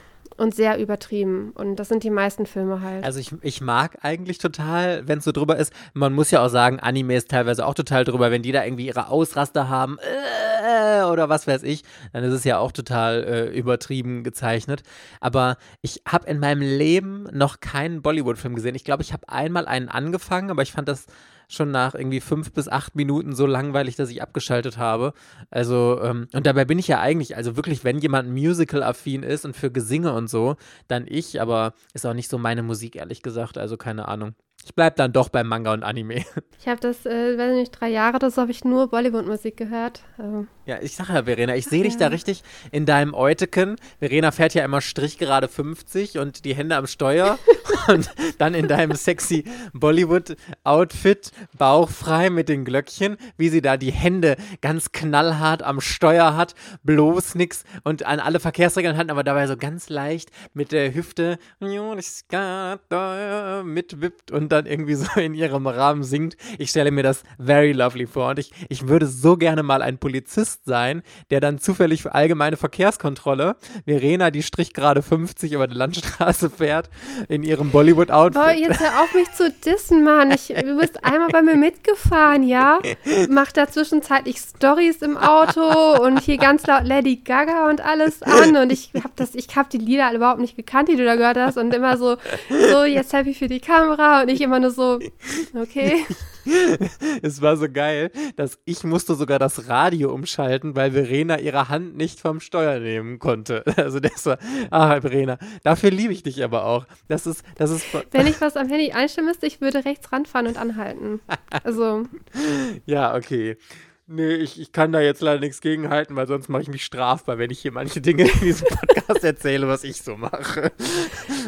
und sehr übertrieben. Und das sind die meisten Filme halt. Also ich, ich mag eigentlich total, wenn es so drüber ist. Man muss ja auch sagen, Anime ist teilweise auch total drüber, wenn die da irgendwie ihre Ausraster haben äh, oder was weiß ich, dann ist es ja auch total äh, übertrieben gezeichnet. Aber ich habe in meinem Leben noch keinen Bollywood-Film gesehen. Ich glaube, ich habe einmal einen angefangen, aber ich fand das schon nach irgendwie fünf bis acht Minuten so langweilig, dass ich abgeschaltet habe. Also, ähm, und dabei bin ich ja eigentlich, also wirklich, wenn jemand Musical-affin ist und für Gesinge und so, dann ich, aber ist auch nicht so meine Musik, ehrlich gesagt. Also keine Ahnung. Ich bleibe dann doch beim Manga und Anime. Ich habe das, äh, weiß nicht, drei Jahre oder so habe ich nur Bollywood-Musik gehört. Also. Ja, ich sage ja, Verena, ich sehe dich da richtig in deinem Euteken. Verena fährt ja immer Strichgerade 50 und die Hände am Steuer und dann in deinem sexy Bollywood-Outfit, bauchfrei mit den Glöckchen, wie sie da die Hände ganz knallhart am Steuer hat, bloß nix und an alle Verkehrsregeln hat, aber dabei so ganz leicht mit der Hüfte mitwippt und dann irgendwie so in ihrem Rahmen singt. Ich stelle mir das very lovely vor und ich, ich würde so gerne mal ein Polizist sein, der dann zufällig für allgemeine Verkehrskontrolle Verena, die Strich gerade 50 über die Landstraße fährt, in ihrem Bollywood-Outfit. Boah, jetzt hör auf mich zu dissen, Mann. Ich, du bist einmal bei mir mitgefahren, ja? Mach da zwischenzeitlich Stories im Auto und hier ganz laut Lady Gaga und alles an und ich hab das, ich hab die Lieder überhaupt nicht gekannt, die du da gehört hast und immer so, so, jetzt happy für die Kamera und ich immer nur so, okay. es war so geil, dass ich musste sogar das Radio umschalten, weil Verena ihre Hand nicht vom Steuer nehmen konnte. Also das war, ah, Verena, dafür liebe ich dich aber auch. Das ist, das ist. Wenn ich was am Handy einstellen müsste, ich würde rechts ranfahren und anhalten. Also. ja, okay. Nee, ich, ich kann da jetzt leider nichts gegenhalten, weil sonst mache ich mich strafbar, wenn ich hier manche Dinge in diesem Podcast erzähle, was ich so mache.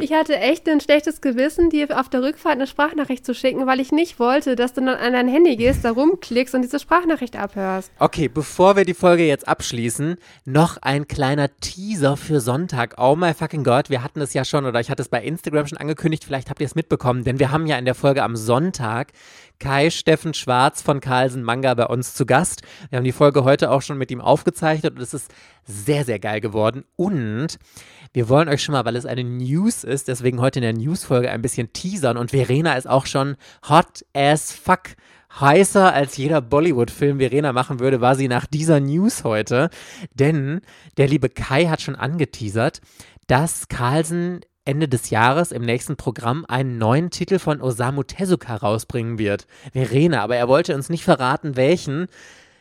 Ich hatte echt ein schlechtes Gewissen, dir auf der Rückfahrt eine Sprachnachricht zu schicken, weil ich nicht wollte, dass du dann an dein Handy gehst, da rumklickst und diese Sprachnachricht abhörst. Okay, bevor wir die Folge jetzt abschließen, noch ein kleiner Teaser für Sonntag. Oh my fucking God, wir hatten es ja schon oder ich hatte es bei Instagram schon angekündigt, vielleicht habt ihr es mitbekommen, denn wir haben ja in der Folge am Sonntag Kai Steffen Schwarz von Carlsen Manga bei uns zu Gast. Wir haben die Folge heute auch schon mit ihm aufgezeichnet und es ist sehr, sehr geil geworden. Und wir wollen euch schon mal, weil es eine News ist, deswegen heute in der News-Folge ein bisschen teasern. Und Verena ist auch schon hot as fuck heißer als jeder Bollywood-Film Verena machen würde, war sie nach dieser News heute. Denn der liebe Kai hat schon angeteasert, dass Carlsen Ende des Jahres im nächsten Programm einen neuen Titel von Osamu Tezuka rausbringen wird. Verena, aber er wollte uns nicht verraten, welchen.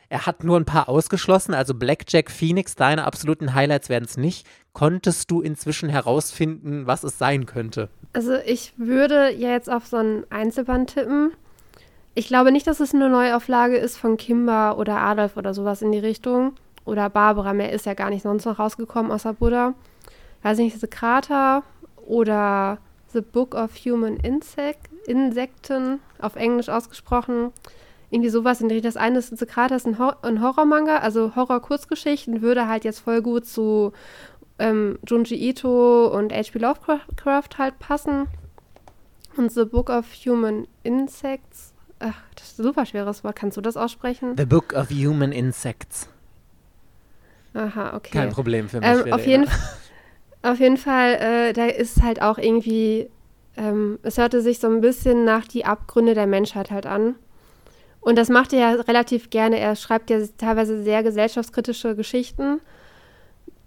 Er hat nur ein paar ausgeschlossen, also Blackjack Phoenix, deine absoluten Highlights werden es nicht. Konntest du inzwischen herausfinden, was es sein könnte? Also ich würde ja jetzt auf so einen Einzelband tippen. Ich glaube nicht, dass es eine Neuauflage ist von Kimba oder Adolf oder sowas in die Richtung. Oder Barbara, mehr ist ja gar nicht sonst noch rausgekommen außer Buddha. Weiß nicht, diese Krater oder The Book of Human Insect, Insekten, auf Englisch ausgesprochen. irgendwie sowas in die Das eine ist Sekrat, ist ein, Hor ein Horror-Manga, also Horror-Kurzgeschichten, würde halt jetzt voll gut zu ähm, Junji Ito und H.P. Lovecraft halt passen. Und The Book of Human Insects. Ach, das ist ein super schweres Wort. Kannst du das aussprechen? The Book of Human Insects. Aha, okay. Kein Problem für mich. Ähm, auf, jeden, auf jeden Fall, äh, da ist halt auch irgendwie, ähm, es hörte sich so ein bisschen nach die Abgründe der Menschheit halt an. Und das macht er ja relativ gerne. Er schreibt ja teilweise sehr gesellschaftskritische Geschichten,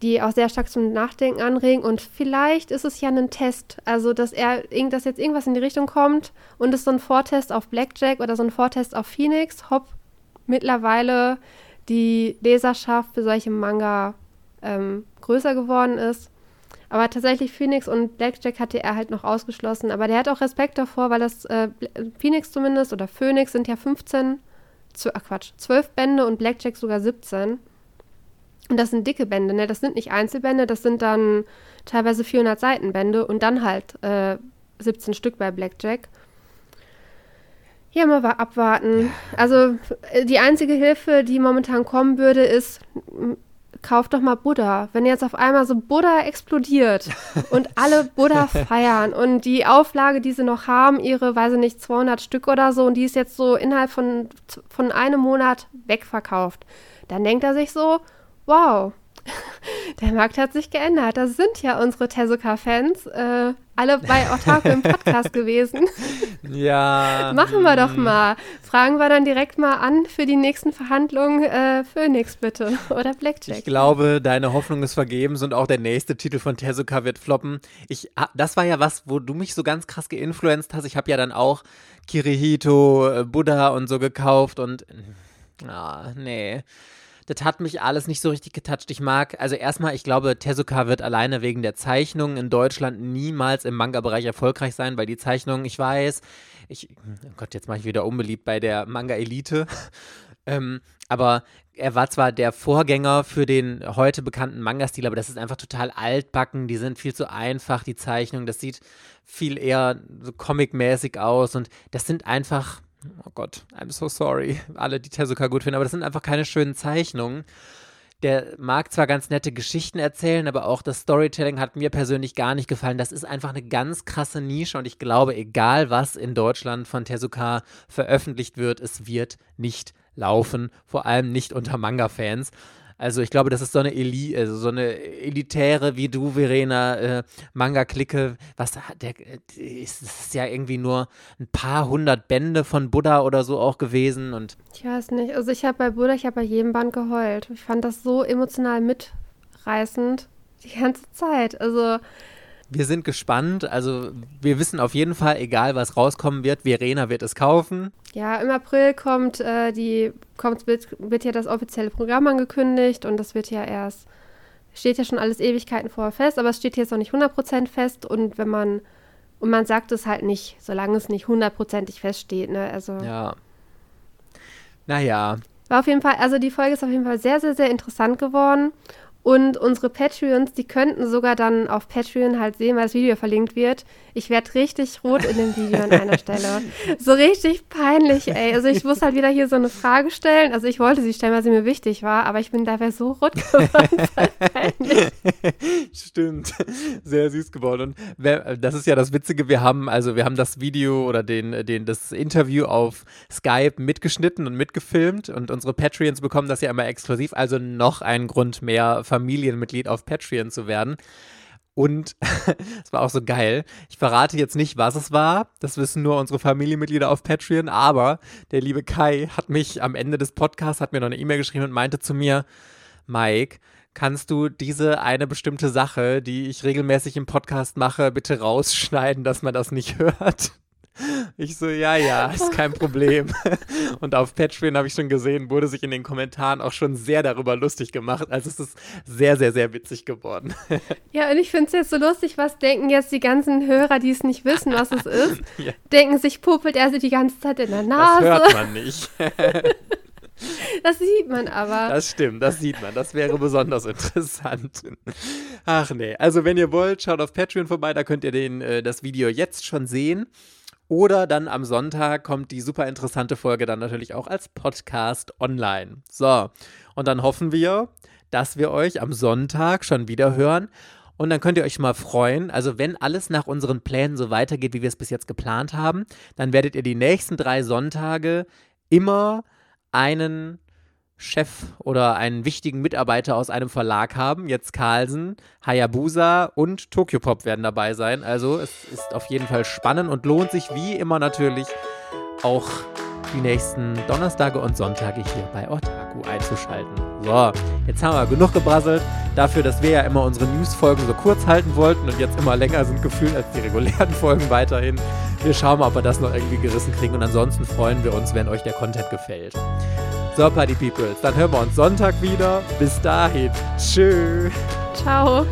die auch sehr stark zum Nachdenken anregen. Und vielleicht ist es ja ein Test, also dass er, dass jetzt irgendwas in die Richtung kommt und es so ein Vortest auf Blackjack oder so ein Vortest auf Phoenix, hopp, mittlerweile die Leserschaft für solche Manga ähm, größer geworden ist. Aber tatsächlich Phoenix und Blackjack hatte er halt noch ausgeschlossen. Aber der hat auch Respekt davor, weil das äh, Phoenix zumindest oder Phoenix sind ja 15, ach Quatsch, 12 Bände und Blackjack sogar 17. Und das sind dicke Bände, ne? Das sind nicht Einzelbände, das sind dann teilweise 400 Seitenbände und dann halt äh, 17 Stück bei Blackjack. Ja, mal abwarten. Also äh, die einzige Hilfe, die momentan kommen würde, ist kauf doch mal Buddha. Wenn jetzt auf einmal so Buddha explodiert und alle Buddha feiern und die Auflage, die sie noch haben, ihre, weiß ich nicht, 200 Stück oder so und die ist jetzt so innerhalb von, von einem Monat wegverkauft, dann denkt er sich so, wow, der Markt hat sich geändert. Das sind ja unsere Tezuka-Fans. Äh, alle bei Otaku im Podcast gewesen. Ja. Machen wir doch mal. Fragen wir dann direkt mal an für die nächsten Verhandlungen äh, Phoenix bitte oder Blackjack. Ich glaube, deine Hoffnung ist vergebens und auch der nächste Titel von Tezuka wird floppen. Ich, das war ja was, wo du mich so ganz krass geinfluenzt hast. Ich habe ja dann auch Kirihito, äh, Buddha und so gekauft und ah, nee das hat mich alles nicht so richtig getoucht. Ich mag, also erstmal, ich glaube, Tezuka wird alleine wegen der Zeichnung in Deutschland niemals im Manga-Bereich erfolgreich sein, weil die Zeichnung, ich weiß, ich, oh Gott, jetzt mache ich wieder unbeliebt bei der Manga-Elite. ähm, aber er war zwar der Vorgänger für den heute bekannten Manga-Stil, aber das ist einfach total altbacken. Die sind viel zu einfach, die Zeichnung. Das sieht viel eher so comic-mäßig aus und das sind einfach oh Gott, I'm so sorry, alle, die Tezuka gut finden, aber das sind einfach keine schönen Zeichnungen. Der mag zwar ganz nette Geschichten erzählen, aber auch das Storytelling hat mir persönlich gar nicht gefallen. Das ist einfach eine ganz krasse Nische und ich glaube, egal was in Deutschland von Tezuka veröffentlicht wird, es wird nicht laufen, vor allem nicht unter Manga-Fans. Also ich glaube, das ist so eine Eli also so eine elitäre wie du, Verena, äh, Manga-Clique. Was der ist, ist ja irgendwie nur ein paar hundert Bände von Buddha oder so auch gewesen und. Ich weiß nicht. Also ich habe bei Buddha, ich habe bei jedem Band geheult. Ich fand das so emotional mitreißend die ganze Zeit. Also wir sind gespannt. Also wir wissen auf jeden Fall, egal was rauskommen wird, Verena wird es kaufen. Ja, im April kommt äh, die kommt wird, wird ja das offizielle Programm angekündigt und das wird ja erst steht ja schon alles Ewigkeiten vorher fest, aber es steht jetzt noch nicht 100% fest und wenn man und man sagt es halt nicht, solange es nicht hundertprozentig feststeht, ne? Also Ja. Naja. War auf jeden Fall, also die Folge ist auf jeden Fall sehr, sehr, sehr interessant geworden. Und unsere Patreons, die könnten sogar dann auf Patreon halt sehen, weil das Video verlinkt wird. Ich werde richtig rot in dem Video an einer Stelle. So richtig peinlich, ey. Also ich muss halt wieder hier so eine Frage stellen. Also ich wollte sie stellen, weil sie mir wichtig war, aber ich bin dabei so rot geworden. Stimmt. Sehr süß geworden. Und das ist ja das Witzige, wir haben, also wir haben das Video oder den, den, das Interview auf Skype mitgeschnitten und mitgefilmt und unsere Patreons bekommen das ja immer exklusiv. Also noch ein Grund mehr, Familienmitglied auf Patreon zu werden. Und es war auch so geil. Ich verrate jetzt nicht, was es war. Das wissen nur unsere Familienmitglieder auf Patreon. Aber der liebe Kai hat mich am Ende des Podcasts, hat mir noch eine E-Mail geschrieben und meinte zu mir, Mike, kannst du diese eine bestimmte Sache, die ich regelmäßig im Podcast mache, bitte rausschneiden, dass man das nicht hört? Ich so, ja, ja, ist kein Problem. Und auf Patreon habe ich schon gesehen, wurde sich in den Kommentaren auch schon sehr darüber lustig gemacht. Also es ist sehr, sehr, sehr witzig geworden. Ja, und ich finde es jetzt so lustig, was denken jetzt die ganzen Hörer, die es nicht wissen, was es ist? Ja. Denken sich, popelt er sie die ganze Zeit in der Nase. Das hört man nicht. Das sieht man aber. Das stimmt, das sieht man. Das wäre besonders interessant. Ach nee, also wenn ihr wollt, schaut auf Patreon vorbei, da könnt ihr den, äh, das Video jetzt schon sehen. Oder dann am Sonntag kommt die super interessante Folge dann natürlich auch als Podcast online. So, und dann hoffen wir, dass wir euch am Sonntag schon wieder hören. Und dann könnt ihr euch mal freuen. Also, wenn alles nach unseren Plänen so weitergeht, wie wir es bis jetzt geplant haben, dann werdet ihr die nächsten drei Sonntage immer einen Chef oder einen wichtigen Mitarbeiter aus einem Verlag haben. Jetzt Carlsen, Hayabusa und Tokyopop werden dabei sein. Also es ist auf jeden Fall spannend und lohnt sich wie immer natürlich auch die nächsten Donnerstage und Sonntage hier bei Otaku einzuschalten. So, jetzt haben wir genug gebrasselt. Dafür, dass wir ja immer unsere News-Folgen so kurz halten wollten und jetzt immer länger sind gefühlt als die regulären Folgen weiterhin. Wir schauen mal, ob wir das noch irgendwie gerissen kriegen. Und ansonsten freuen wir uns, wenn euch der Content gefällt. So, Party Peoples, dann hören wir uns Sonntag wieder. Bis dahin. Tschüss. Ciao.